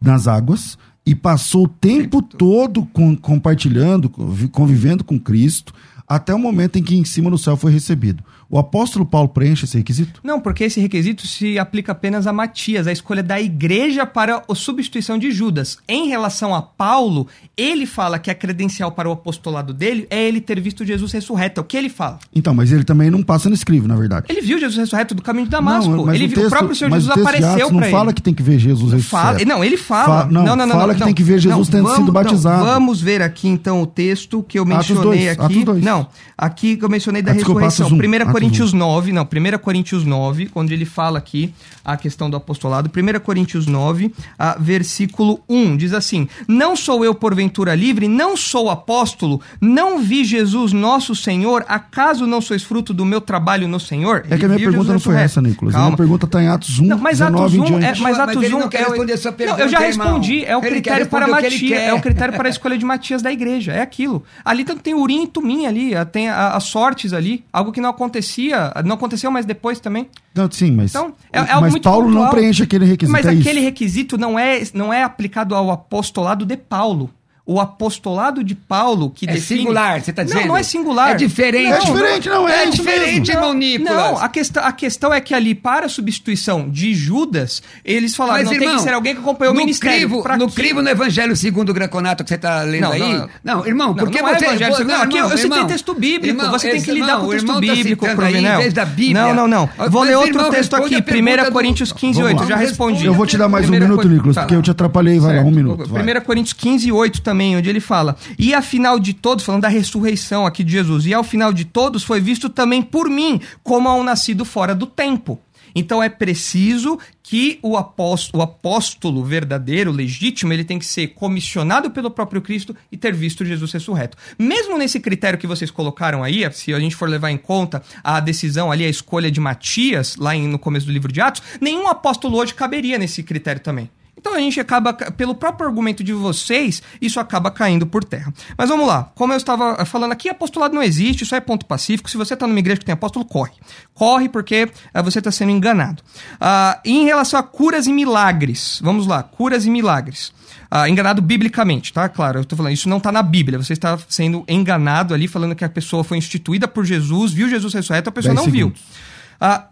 nas águas e passou o tempo todo com- compartilhando, convi- convivendo com Cristo, até o momento em que em cima no céu foi recebido. O apóstolo Paulo preenche esse requisito? Não, porque esse requisito se aplica apenas a Matias, a escolha da igreja para a substituição de Judas. Em relação a Paulo, ele fala que a credencial para o apostolado dele é ele ter visto Jesus ressurreto. É o que ele fala. Então, mas ele também não passa no escrivo, na verdade. Ele viu Jesus ressurreto do caminho de Damasco. Não, ele o viu, texto- o próprio Senhor Jesus o apareceu Atos não para fala ele. que tem que ver Jesus ressurreto. Fala, não, ele fala. Fa- não, fala que tem que ver Jesus tendo sido batizado. vamos ver aqui então o texto que eu mencionei dois, aqui. Não, aqui que eu mencionei da Ah, desculpa, ressurreição. Atos 1 Atos Coríntios um. 9, não, 1 Coríntios 9, onde ele fala aqui a questão do apostolado. 1 Coríntios 9, ah, versículo 1, diz assim: Não sou eu porventura livre, não sou apóstolo, não vi Jesus nosso Senhor, acaso não sois fruto do meu trabalho no Senhor? É que a minha pergunta não Jesus foi ressurreto. essa, Nicolas. A Calma. minha pergunta está em Atos 1, Não, mas 19 Atos em 1 diante. é, mas Atos ele 1 não quer é responder a Não, pergunta, eu já respondi, é o Ele critério para Matias, é o critério para a escolha de Matias da igreja, é aquilo. Ali tanto tem Urim e Tumim ali, tem a- as sortes ali, algo que não acontecia, não aconteceu mais depois também. Não, sim, mas, Então, é- é mas Paulo não pontual. preenche aquele requisito. Mas é aquele isso. requisito não é, não é aplicado ao apostolado de Paulo. O apostolado de Paulo que É define... singular, você tá dizendo? Não, não é singular. É diferente. É diferente, não, é É diferente, irmão Nicolas. Não, a questão, a questão é que ali, para a substituição de Judas, eles falaram, não tem que ser alguém que acompanhou o ministério. Crivo, no quê? crivo no Evangelho segundo o Greconato que você está lendo Não, aí. não, Não, irmão, Não, porque não é você. Evangelho não, aqui eu- irmão, eu citei irmão, texto bíblico, irmão, você tem que lidar irmão, com o texto irmão tá bíblico, citando aí. Em vez da Bíblia. Não, não, não. Vou Mas, ler outro irmão, texto aqui, a pergunta 1 do- Coríntios 15, Vamos 8, lá. eu já respondi. Eu vou te dar mais um minuto, Nicolas, Tá. porque eu te atrapalhei, vai lá, um minuto. vai. 1 Coríntios 15, 8 também, onde ele fala: E afinal de todos, falando da ressurreição aqui de Jesus, e ao final de todos foi visto também por mim, como ao nascido fora do tempo. Então é preciso que o apóstolo, o apóstolo verdadeiro, legítimo, ele tem que ser comissionado pelo próprio Cristo e ter visto Jesus ressurreto. Mesmo nesse critério que vocês colocaram aí, se a gente for levar em conta a decisão ali, a escolha de Matias, lá em- no começo do livro de Atos, nenhum apóstolo hoje caberia nesse critério também. Então a gente acaba, pelo próprio argumento de vocês, isso acaba caindo por terra. Mas vamos lá, como eu estava falando aqui, apostolado não existe, isso é ponto pacífico. Se você está numa igreja que tem apóstolo, corre. Corre porque ah, você está sendo enganado. E em relação a curas e milagres, vamos lá, curas e milagres. Ah, enganado biblicamente, tá? Claro, eu estou falando, isso não está na Bíblia. Você está sendo enganado ali, falando que a pessoa foi instituída por Jesus, viu Jesus ressurreto, a pessoa não viu. segundos. Ah,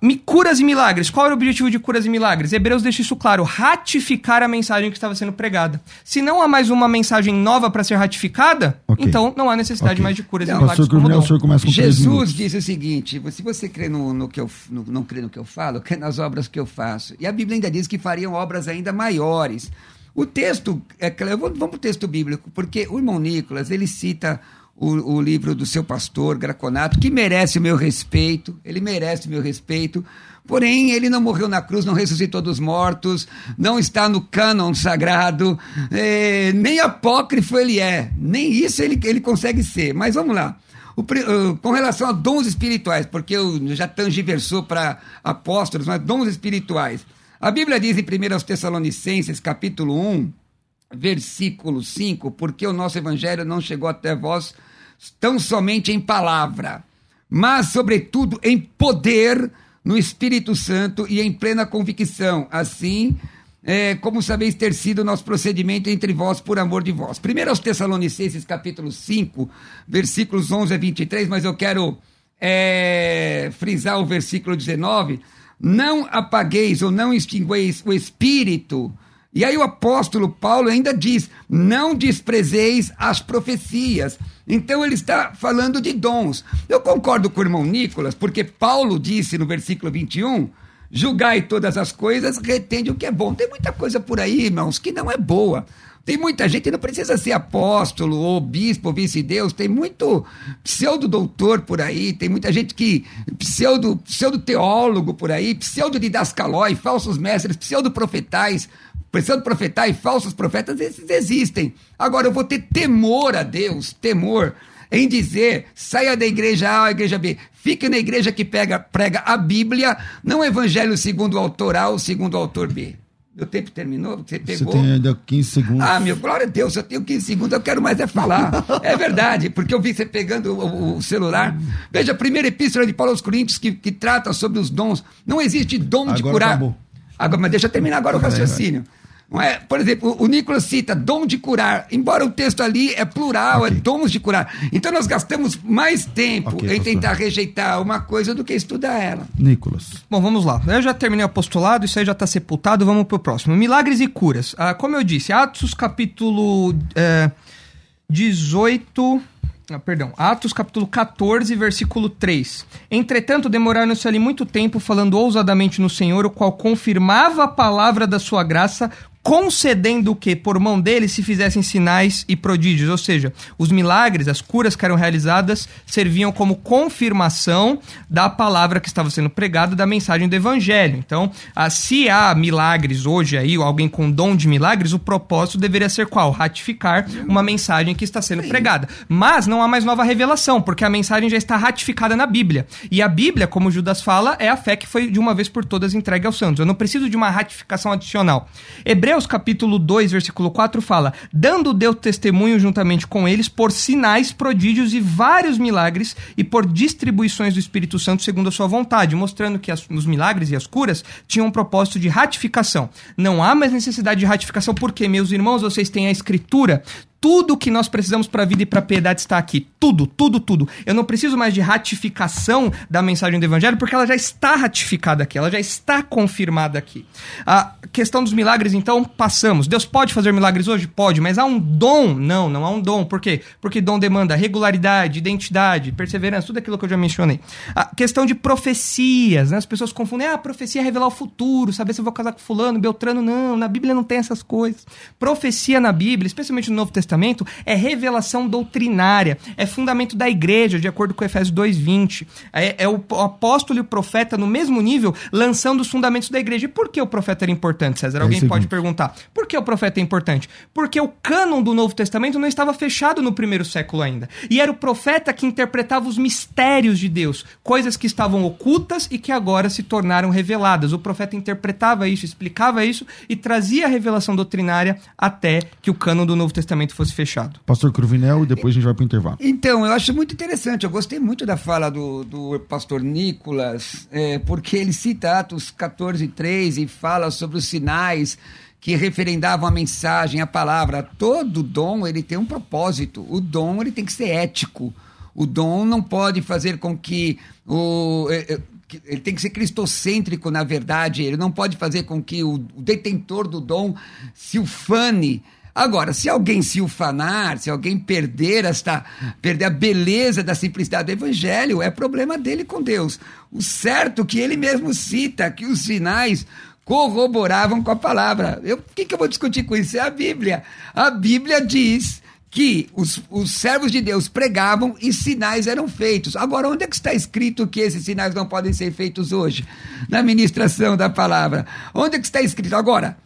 mi- curas e milagres. Qual era o objetivo de curas e milagres? Hebreus deixa isso claro: ratificar a mensagem que estava sendo pregada. Se não há mais uma mensagem nova para ser ratificada, Ok. então não há necessidade Ok. mais de curas Não, e milagres. Pastor como o senhor começa com Jesus disse o seguinte: se você crê no, no que eu no- não crê no que eu falo, crê nas obras que eu faço. E a Bíblia ainda diz que fariam obras ainda maiores. O texto, é vou- vamos para o texto bíblico, porque o irmão Nicolas ele cita o, o, livro do seu pastor, Graconato, que merece o meu respeito, ele merece o meu respeito, porém ele não morreu na cruz, não ressuscitou dos mortos, não está no cânon sagrado, é, nem apócrifo ele é, nem isso ele, ele consegue ser. Mas vamos lá. O, com relação a dons espirituais, porque eu já tangiversou para apóstolos, mas dons espirituais. A Bíblia diz em 1 Tessalonicenses, capítulo 1, versículo 5, porque o nosso evangelho não chegou até vós tão somente em palavra, mas, sobretudo, em poder no Espírito Santo e em plena convicção. Assim, é, como sabeis ter sido o nosso procedimento entre vós por amor de vós. Primeiro aos Tessalonicenses, capítulo 5, versículos 11 a 23, mas eu quero é, frisar o versículo 19. Não apagueis ou não extingueis o Espírito e aí o apóstolo Paulo ainda diz: não desprezeis as profecias. Então ele está falando de dons. Eu concordo com o irmão Nicolas, porque Paulo disse no versículo 21 julgai todas as coisas, retende o que é bom. Tem muita coisa por aí, irmãos, que não é boa. Tem muita gente, não precisa ser apóstolo, ou bispo, ou vice-deus, tem muito pseudo-doutor por aí, tem muita gente que, pseudo, pseudo-teólogo por aí, pseudo-didascalói, falsos mestres, pseudo-profetais, pseudo-profetar e falsos profetas, esses existem. Agora, eu vou ter temor a Deus, temor em dizer, saia da igreja A ou igreja B, fique na igreja que pega, prega a Bíblia, não o evangelho segundo o autor A ou segundo o autor B. Meu tempo terminou? Você pegou? Você tem ainda 15 segundos. Ah, meu, glória a Deus, eu tenho 15 segundos, eu quero mais é falar. é verdade, porque eu vi você pegando o, o, celular. Veja, a primeira epístola de Paulo aos Coríntios que, que trata sobre os dons. Não existe dom agora de curar. Acabou. Agora, mas deixa eu terminar agora o raciocínio. Vai. É, por exemplo, o Nicolas cita dom de curar, embora o texto ali é plural, é okay. é dons de curar. Então nós gastamos mais tempo okay, em tentar pastor. rejeitar uma coisa do que estudar ela. Nicolas. Bom, vamos lá. Eu já terminei o apostolado, isso aí já está sepultado, vamos para o próximo. Milagres e curas. Ah, como eu disse, Atos capítulo é, 18 ah, perdão, Atos capítulo 14, versículo 3. Entretanto, demoraram-se ali muito tempo falando ousadamente no Senhor, o qual confirmava a palavra da sua graça concedendo que por mão dele se fizessem sinais e prodígios, ou seja, os milagres, as curas que eram realizadas serviam como confirmação da palavra que estava sendo pregada, da mensagem do evangelho. Então, ah, se há milagres hoje aí, alguém com dom de milagres, o propósito deveria ser qual? Ratificar uma mensagem que está sendo pregada. Mas não há mais nova revelação, porque a mensagem já está ratificada na Bíblia. E a Bíblia, como Judas fala, é a fé que foi de uma vez por todas entregue aos santos. Eu não preciso de uma ratificação adicional. Hebreu Hebreus capítulo 2, versículo 4 fala: Dando Deus testemunho juntamente com eles por sinais, prodígios e vários milagres e por distribuições do Espírito Santo segundo a sua vontade, mostrando que as, os milagres e as curas tinham um propósito de ratificação. Não há mais necessidade de ratificação porque, meus irmãos, vocês têm a escritura tudo que nós precisamos para a vida e para a piedade está aqui. Tudo, tudo, tudo. Eu não preciso mais de ratificação da mensagem do evangelho, porque ela já está ratificada aqui, ela já está confirmada aqui. A questão dos milagres, então, passamos. Deus pode fazer milagres hoje? Pode, mas há um dom? Não, não há um dom. Por quê? Porque dom demanda regularidade, identidade, perseverança, tudo aquilo que eu já mencionei. A questão de profecias, né? As pessoas confundem, ah, profecia é revelar o futuro, saber se eu vou casar com fulano, Beltrano, não. Na Bíblia não tem essas coisas. Profecia na Bíblia, especialmente no Novo Testamento, Testamento é revelação doutrinária, é fundamento da igreja, de acordo com Efésios 2,20. É, é o apóstolo e o profeta no mesmo nível, lançando os fundamentos da igreja. E por que o profeta era importante, César? Alguém é pode perguntar. Por que o profeta é importante? Porque o cânon do Novo Testamento não estava fechado no primeiro século ainda. E era o profeta que interpretava os mistérios de Deus, coisas que estavam ocultas e que agora se tornaram reveladas. O profeta interpretava isso, explicava isso e trazia a revelação doutrinária até que o cânon do Novo Testamento fosse fosse fechado. Pastor Cruvinel, e depois a gente vai para o intervalo. Então, eu acho muito interessante. Eu gostei muito da fala do, do pastor Nicolas, é, porque ele cita Atos 14, 3 e fala sobre os sinais que referendavam a mensagem, a palavra. Todo dom ele tem um propósito. O dom ele tem que ser ético. O dom não pode fazer com que o é, é, ele tem que ser cristocêntrico, na verdade. Ele não pode fazer com que o detentor do dom se ufane Agora, se alguém se ufanar, se alguém perder esta, perder a beleza da simplicidade do evangelho, é problema dele com Deus. O certo é que ele mesmo cita que os sinais corroboravam com a palavra. O que, que eu vou discutir com isso? É a Bíblia. A Bíblia diz que os, os servos de Deus pregavam e sinais eram feitos. Agora, onde é que está escrito que esses sinais não podem ser feitos hoje? Na ministração da palavra. Onde é que está escrito? Agora,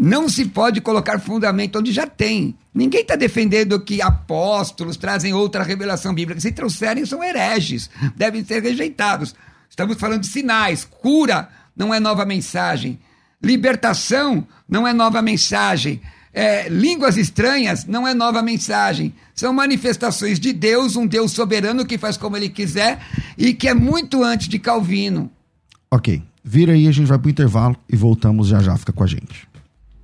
não se pode colocar fundamento onde já tem. Ninguém está defendendo que apóstolos trazem outra revelação bíblica. Se trouxerem, são hereges, devem ser rejeitados. Estamos falando de sinais. Cura não é nova mensagem. Libertação não é nova mensagem é, línguas estranhas não é nova mensagem. São manifestações de Deus, um Deus soberano que faz como ele quiser e que é muito antes de Calvino. Ok. Vira aí, a gente vai pro intervalo e voltamos já já. Fica com a gente.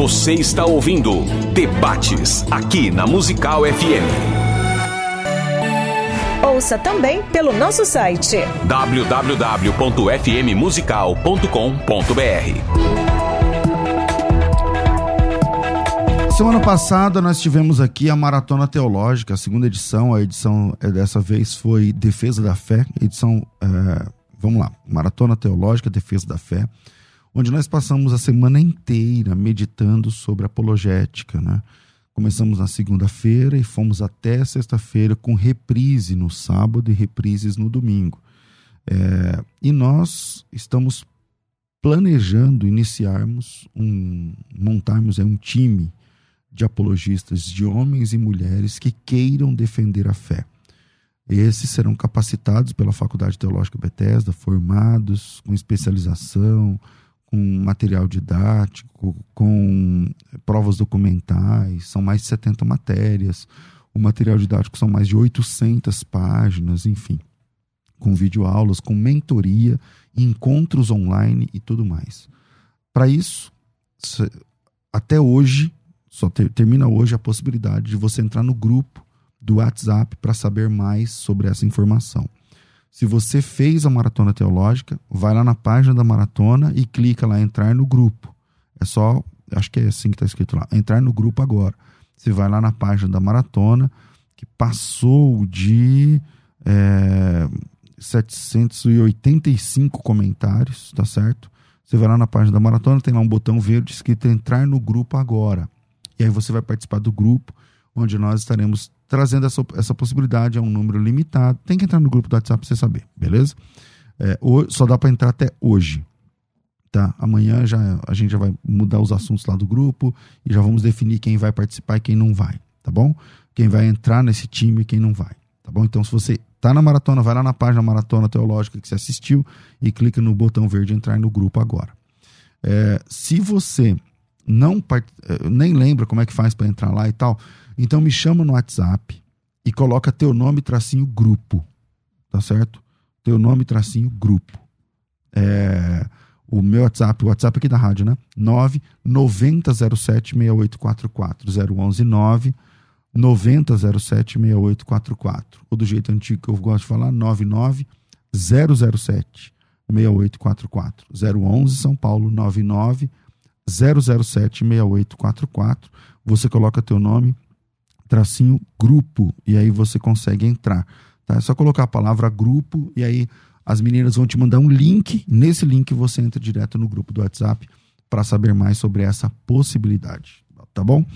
Você está ouvindo Debates aqui na Musical FM. Ouça também pelo nosso site www.fmmusical.com.br. Semana passada nós tivemos aqui a Maratona Teológica, a segunda edição. A edição é, dessa vez foi Defesa da Fé, edição, é, vamos lá, Maratona Teológica, Defesa da Fé onde nós passamos a semana inteira meditando sobre apologética, né? Começamos na segunda-feira e fomos até sexta-feira com reprise no sábado e reprises no domingo. É, e nós estamos planejando iniciarmos um montarmos é, um time de apologistas de homens e mulheres que queiram defender a fé. Esses serão capacitados pela Faculdade Teológica Bethesda, formados com especialização, com material didático, com provas documentais, são mais de 70 matérias. O material didático são mais de 800 páginas, enfim, com videoaulas, com mentoria, encontros online e tudo mais. Para isso, até hoje, só ter, termina hoje a possibilidade de você entrar no grupo do WhatsApp para saber mais sobre essa informação. Se você fez a maratona teológica, vai lá na página da maratona e clica lá entrar no grupo. É só, acho que é assim que está escrito lá, entrar no grupo agora. Você vai lá na página da maratona, que passou de é, 785 comentários, tá certo? Você vai lá na página da maratona, tem lá um botão verde escrito entrar no grupo agora. E aí você vai participar do grupo, onde nós estaremos trazendo essa, essa possibilidade, é um número limitado. Tem que entrar no grupo do WhatsApp para você saber, beleza? É, só dá para entrar até hoje. Tá? Amanhã já, a gente já vai mudar os assuntos lá do grupo e já vamos definir quem vai participar e quem não vai, tá bom? Quem vai entrar nesse time e quem não vai, tá bom? Então, se você tá na maratona, vai lá na página Maratona Teológica que você assistiu e clica no botão verde entrar no grupo agora. É, se você não é, nem lembra como é que faz para entrar lá e tal, então me chama no WhatsApp e coloca teu nome tracinho grupo, tá certo? Teu nome tracinho grupo. É, o meu WhatsApp, o WhatsApp aqui da rádio, né? 990076844 011 9 90076844. Ou do jeito antigo que eu gosto de falar, 99 007 6844. 011 São Paulo 99 007 6844. Você coloca teu nome tracinho grupo e aí você consegue entrar. Tá? É só colocar a palavra grupo e aí as meninas vão te mandar um link. Nesse link você entra direto no grupo do WhatsApp para saber mais sobre essa possibilidade. Tá bom?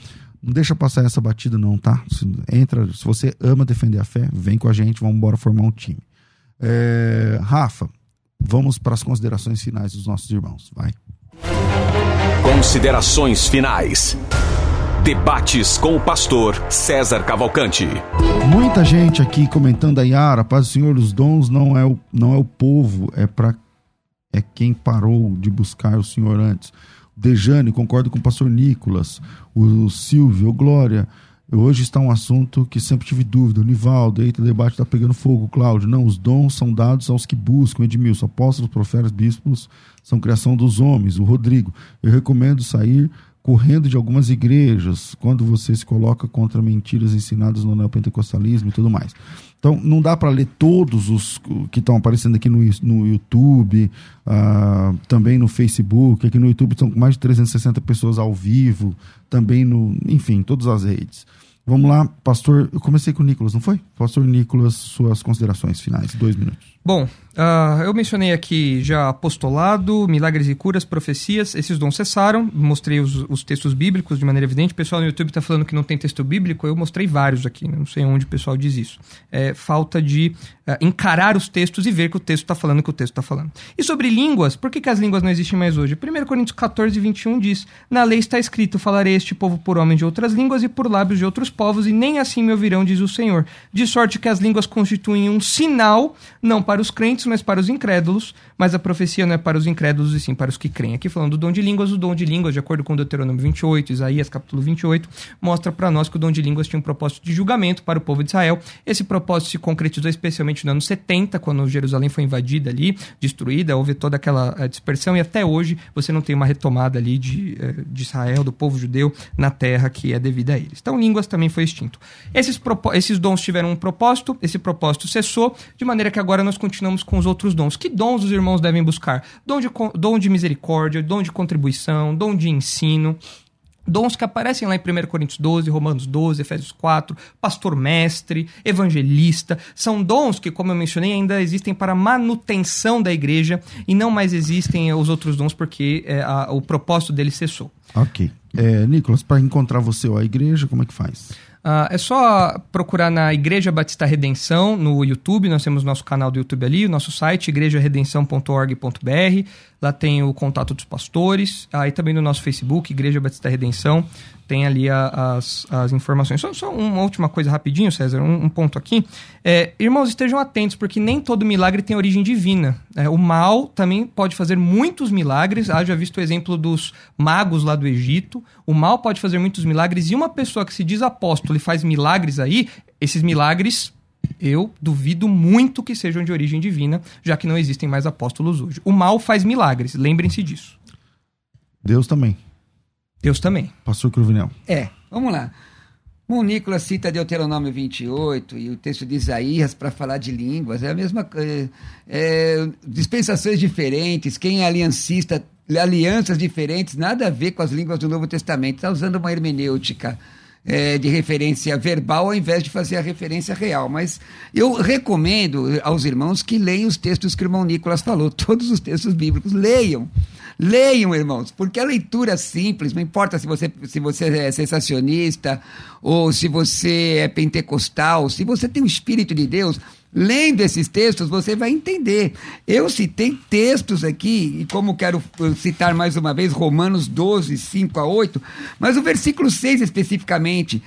Não deixa passar essa batida não, tá? Se, entra, se você ama defender a fé, vem com a gente, vamos embora formar um time. É, Rafa, vamos para as considerações finais dos nossos irmãos. Vai. Considerações finais. Debates com o pastor César Cavalcante. Muita gente aqui comentando a Yara, paz do Senhor, os dons não é o, não é o povo, é para é quem parou de buscar o Senhor antes. Dejane, concordo com o pastor Nicolas, o Silvio, o Glória. Hoje está um assunto que sempre tive dúvida. O Nivaldo, eita, o debate está pegando fogo, Cláudio. Não, os dons são dados aos que buscam. Edmilson, apóstolos, profetas, bispos são criação dos homens. O Rodrigo, eu recomendo sair correndo de algumas igrejas quando você se coloca contra mentiras ensinadas no neopentecostalismo e tudo mais. Então, não dá para ler todos os que estão aparecendo aqui no, no YouTube, uh, também no Facebook. Aqui no YouTube são mais de 360 pessoas ao vivo, também no. Enfim, todas as redes. Vamos lá, pastor. Eu comecei com o Nicolas, não foi? Pastor Nicolas, suas considerações finais, dois minutos. Bom, uh, eu mencionei aqui já apostolado, milagres e curas, profecias, esses dons cessaram, mostrei os, os textos bíblicos de maneira evidente. O pessoal no YouTube está falando que não tem texto bíblico, eu mostrei vários aqui, né? não sei onde o pessoal diz isso. É falta de uh, encarar os textos e ver que o texto está falando o que o texto está falando. E sobre línguas, por que, que as línguas não existem mais hoje? 1 Coríntios 14, 21 diz: Na lei está escrito: Falarei este povo por homem de outras línguas e por lábios de outros povos, e nem assim me ouvirão, diz o Senhor. De sorte que as línguas constituem um sinal, não para para os crentes, mas para os incrédulos. Mas a profecia não é para os incrédulos, e sim para os que creem. Aqui falando do dom de línguas, o dom de línguas, de acordo com Deuteronômio 28, Isaías capítulo 28, mostra para nós que o dom de línguas tinha um propósito de julgamento para o povo de Israel. Esse propósito se concretizou especialmente no ano 70, quando Jerusalém foi invadida ali, destruída, houve toda aquela eh, dispersão, e até hoje você não tem uma retomada ali de, eh, de Israel, do povo judeu, na terra que é devida a eles. Então, línguas também foi extinto. Esses, esses dons tiveram um propósito, esse propósito cessou, de maneira que agora nós continuamos com os outros dons. Que dons os irmãos devem buscar? Dom de, dom de misericórdia, dom de contribuição, dom de ensino. Dons que aparecem lá em 1 Coríntios 12, Romanos 12, Efésios 4, pastor mestre, evangelista. São dons que, como eu mencionei, ainda existem para manutenção da igreja e não mais existem os outros dons porque é, a, o propósito deles cessou. Ok. É, Nicolas, para encontrar você ou a igreja, como é que faz? Uh, é só procurar na Igreja Batista Redenção no YouTube, nós temos nosso canal do YouTube ali, o nosso site igrejaredenção.org.br. Lá tem o contato dos pastores, aí também no nosso Facebook, Igreja Batista Redenção, tem ali a, as, as informações. Só, só, uma última coisa rapidinho, César, um, um ponto aqui. É, irmãos, estejam atentos, porque nem todo milagre tem origem divina. É, o mal também pode fazer muitos milagres. Haja visto o exemplo dos magos lá do Egito. O mal pode fazer muitos milagres, e uma pessoa que se diz apóstolo e faz milagres aí, esses milagres eu duvido muito que sejam de origem divina, já que não existem mais apóstolos hoje. O mal faz milagres, lembrem-se disso. Deus também. Deus também. Pastor Cruvinel. É, vamos lá. O Nicolas cita Deuteronômio 28 e o texto de Isaías para falar de línguas. É a mesma é, é, dispensações diferentes, quem é aliancista, alianças diferentes, nada a ver com as línguas do Novo Testamento. Está usando uma hermenêutica é, de referência verbal ao invés de fazer a referência real. Mas eu recomendo aos irmãos que leiam os textos que o irmão Nicolas falou, todos os textos bíblicos, leiam. Leiam, irmãos, porque a leitura simples, não importa se você, se você é sensacionista ou se você é pentecostal, se você tem o Espírito de Deus, Lendo esses textos, você vai entender. Eu citei textos aqui, e como quero citar mais uma vez Romanos 12, 5 a 8, mas o versículo 6 especificamente,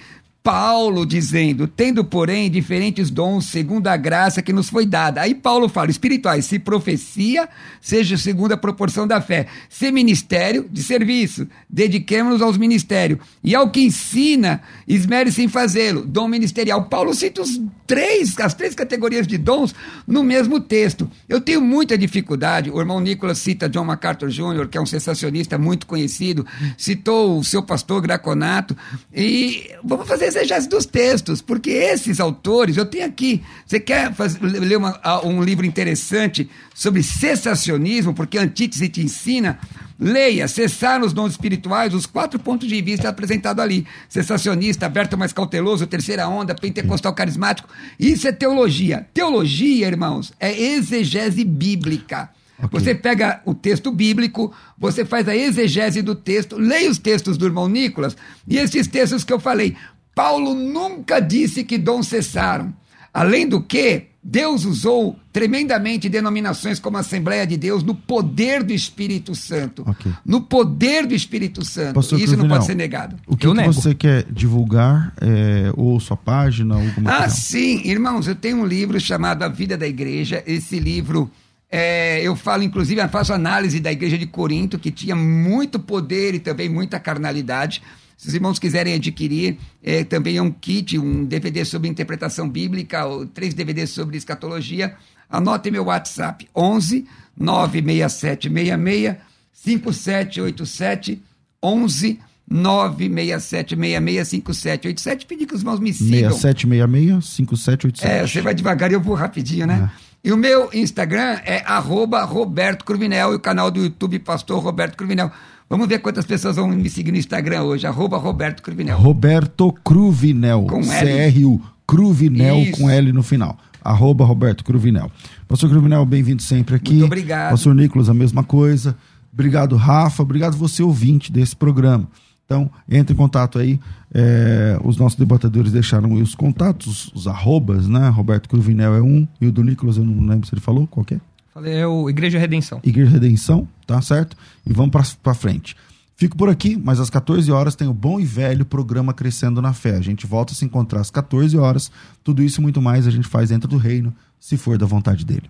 Paulo dizendo, tendo, porém, diferentes dons segundo a graça que nos foi dada. Aí Paulo fala, espirituais, se profecia, seja segundo a proporção da fé. Se ministério, de serviço, dediquemos-nos aos ministérios. E ao que ensina, esmere-se em fazê-lo. Dom ministerial. Paulo cita os três, as três categorias de dons no mesmo texto. Eu tenho muita dificuldade, o irmão Nicolas cita John MacArthur Jr., que é um sensacionista muito conhecido, citou o seu pastor Graconato, e vamos fazer exegese dos textos, porque esses autores, eu tenho aqui, você quer fazer, ler uma, um livro interessante sobre cessacionismo, porque a antítese te ensina, leia, cessar os dons espirituais, os quatro pontos de vista apresentados ali, cessacionista, aberto mais cauteloso, terceira onda, pentecostal carismático, isso é teologia. Teologia, irmãos, é exegese bíblica. Okay. Você pega o texto bíblico, você faz a exegese do texto, leia os textos do irmão Nicolas e esses textos que eu falei. Paulo nunca disse que dons cessaram. Além do que, Deus usou tremendamente denominações como Assembleia de Deus no poder do Espírito Santo. Okay. No poder do Espírito Santo. Pastor Isso não pode ser negado. O que, que você quer divulgar? É, ou sua página? Alguma ah, coisa? sim, irmãos, eu tenho um livro chamado A Vida da Igreja. Esse livro É, eu falo, inclusive, eu faço análise da igreja de Corinto, que tinha muito poder e também muita carnalidade. Se os irmãos quiserem adquirir, é, também é um kit, um DVD sobre interpretação bíblica, ou três DVDs sobre escatologia. Anotem meu WhatsApp: 11 96766 5787 11 967665787. Pedir que os irmãos me sigam. 6766-5787. É, você vai devagar e eu vou rapidinho, né? É. E o meu Instagram é arroba Roberto Cruvinel e o canal do YouTube Pastor Roberto Cruvinel. Vamos ver quantas pessoas vão me seguir no Instagram hoje. Arroba Roberto Cruvinel. Roberto Cruvinel. Com C-R-U. Cruvinel Isso. com L no final. Arroba Roberto Cruvinel. Pastor Cruvinel, bem-vindo sempre aqui. Muito obrigado. Pastor Nicolas, a mesma coisa. Obrigado, Rafa. Obrigado você, ouvinte desse programa. Então, entre em contato aí. É, os nossos debatedores deixaram os contatos, os, os, arrobas, né? Roberto Cruvinel é um, e o do Nicolas, eu não lembro se ele falou, qual é? Falei, é o Igreja Redenção. Igreja Redenção, tá certo? E vamos para frente. Fico por aqui, mas às 14 horas tem o bom e velho programa Crescendo na Fé. A gente volta a se encontrar às 14 horas. Tudo isso e muito mais a gente faz dentro do reino, se for da vontade dele.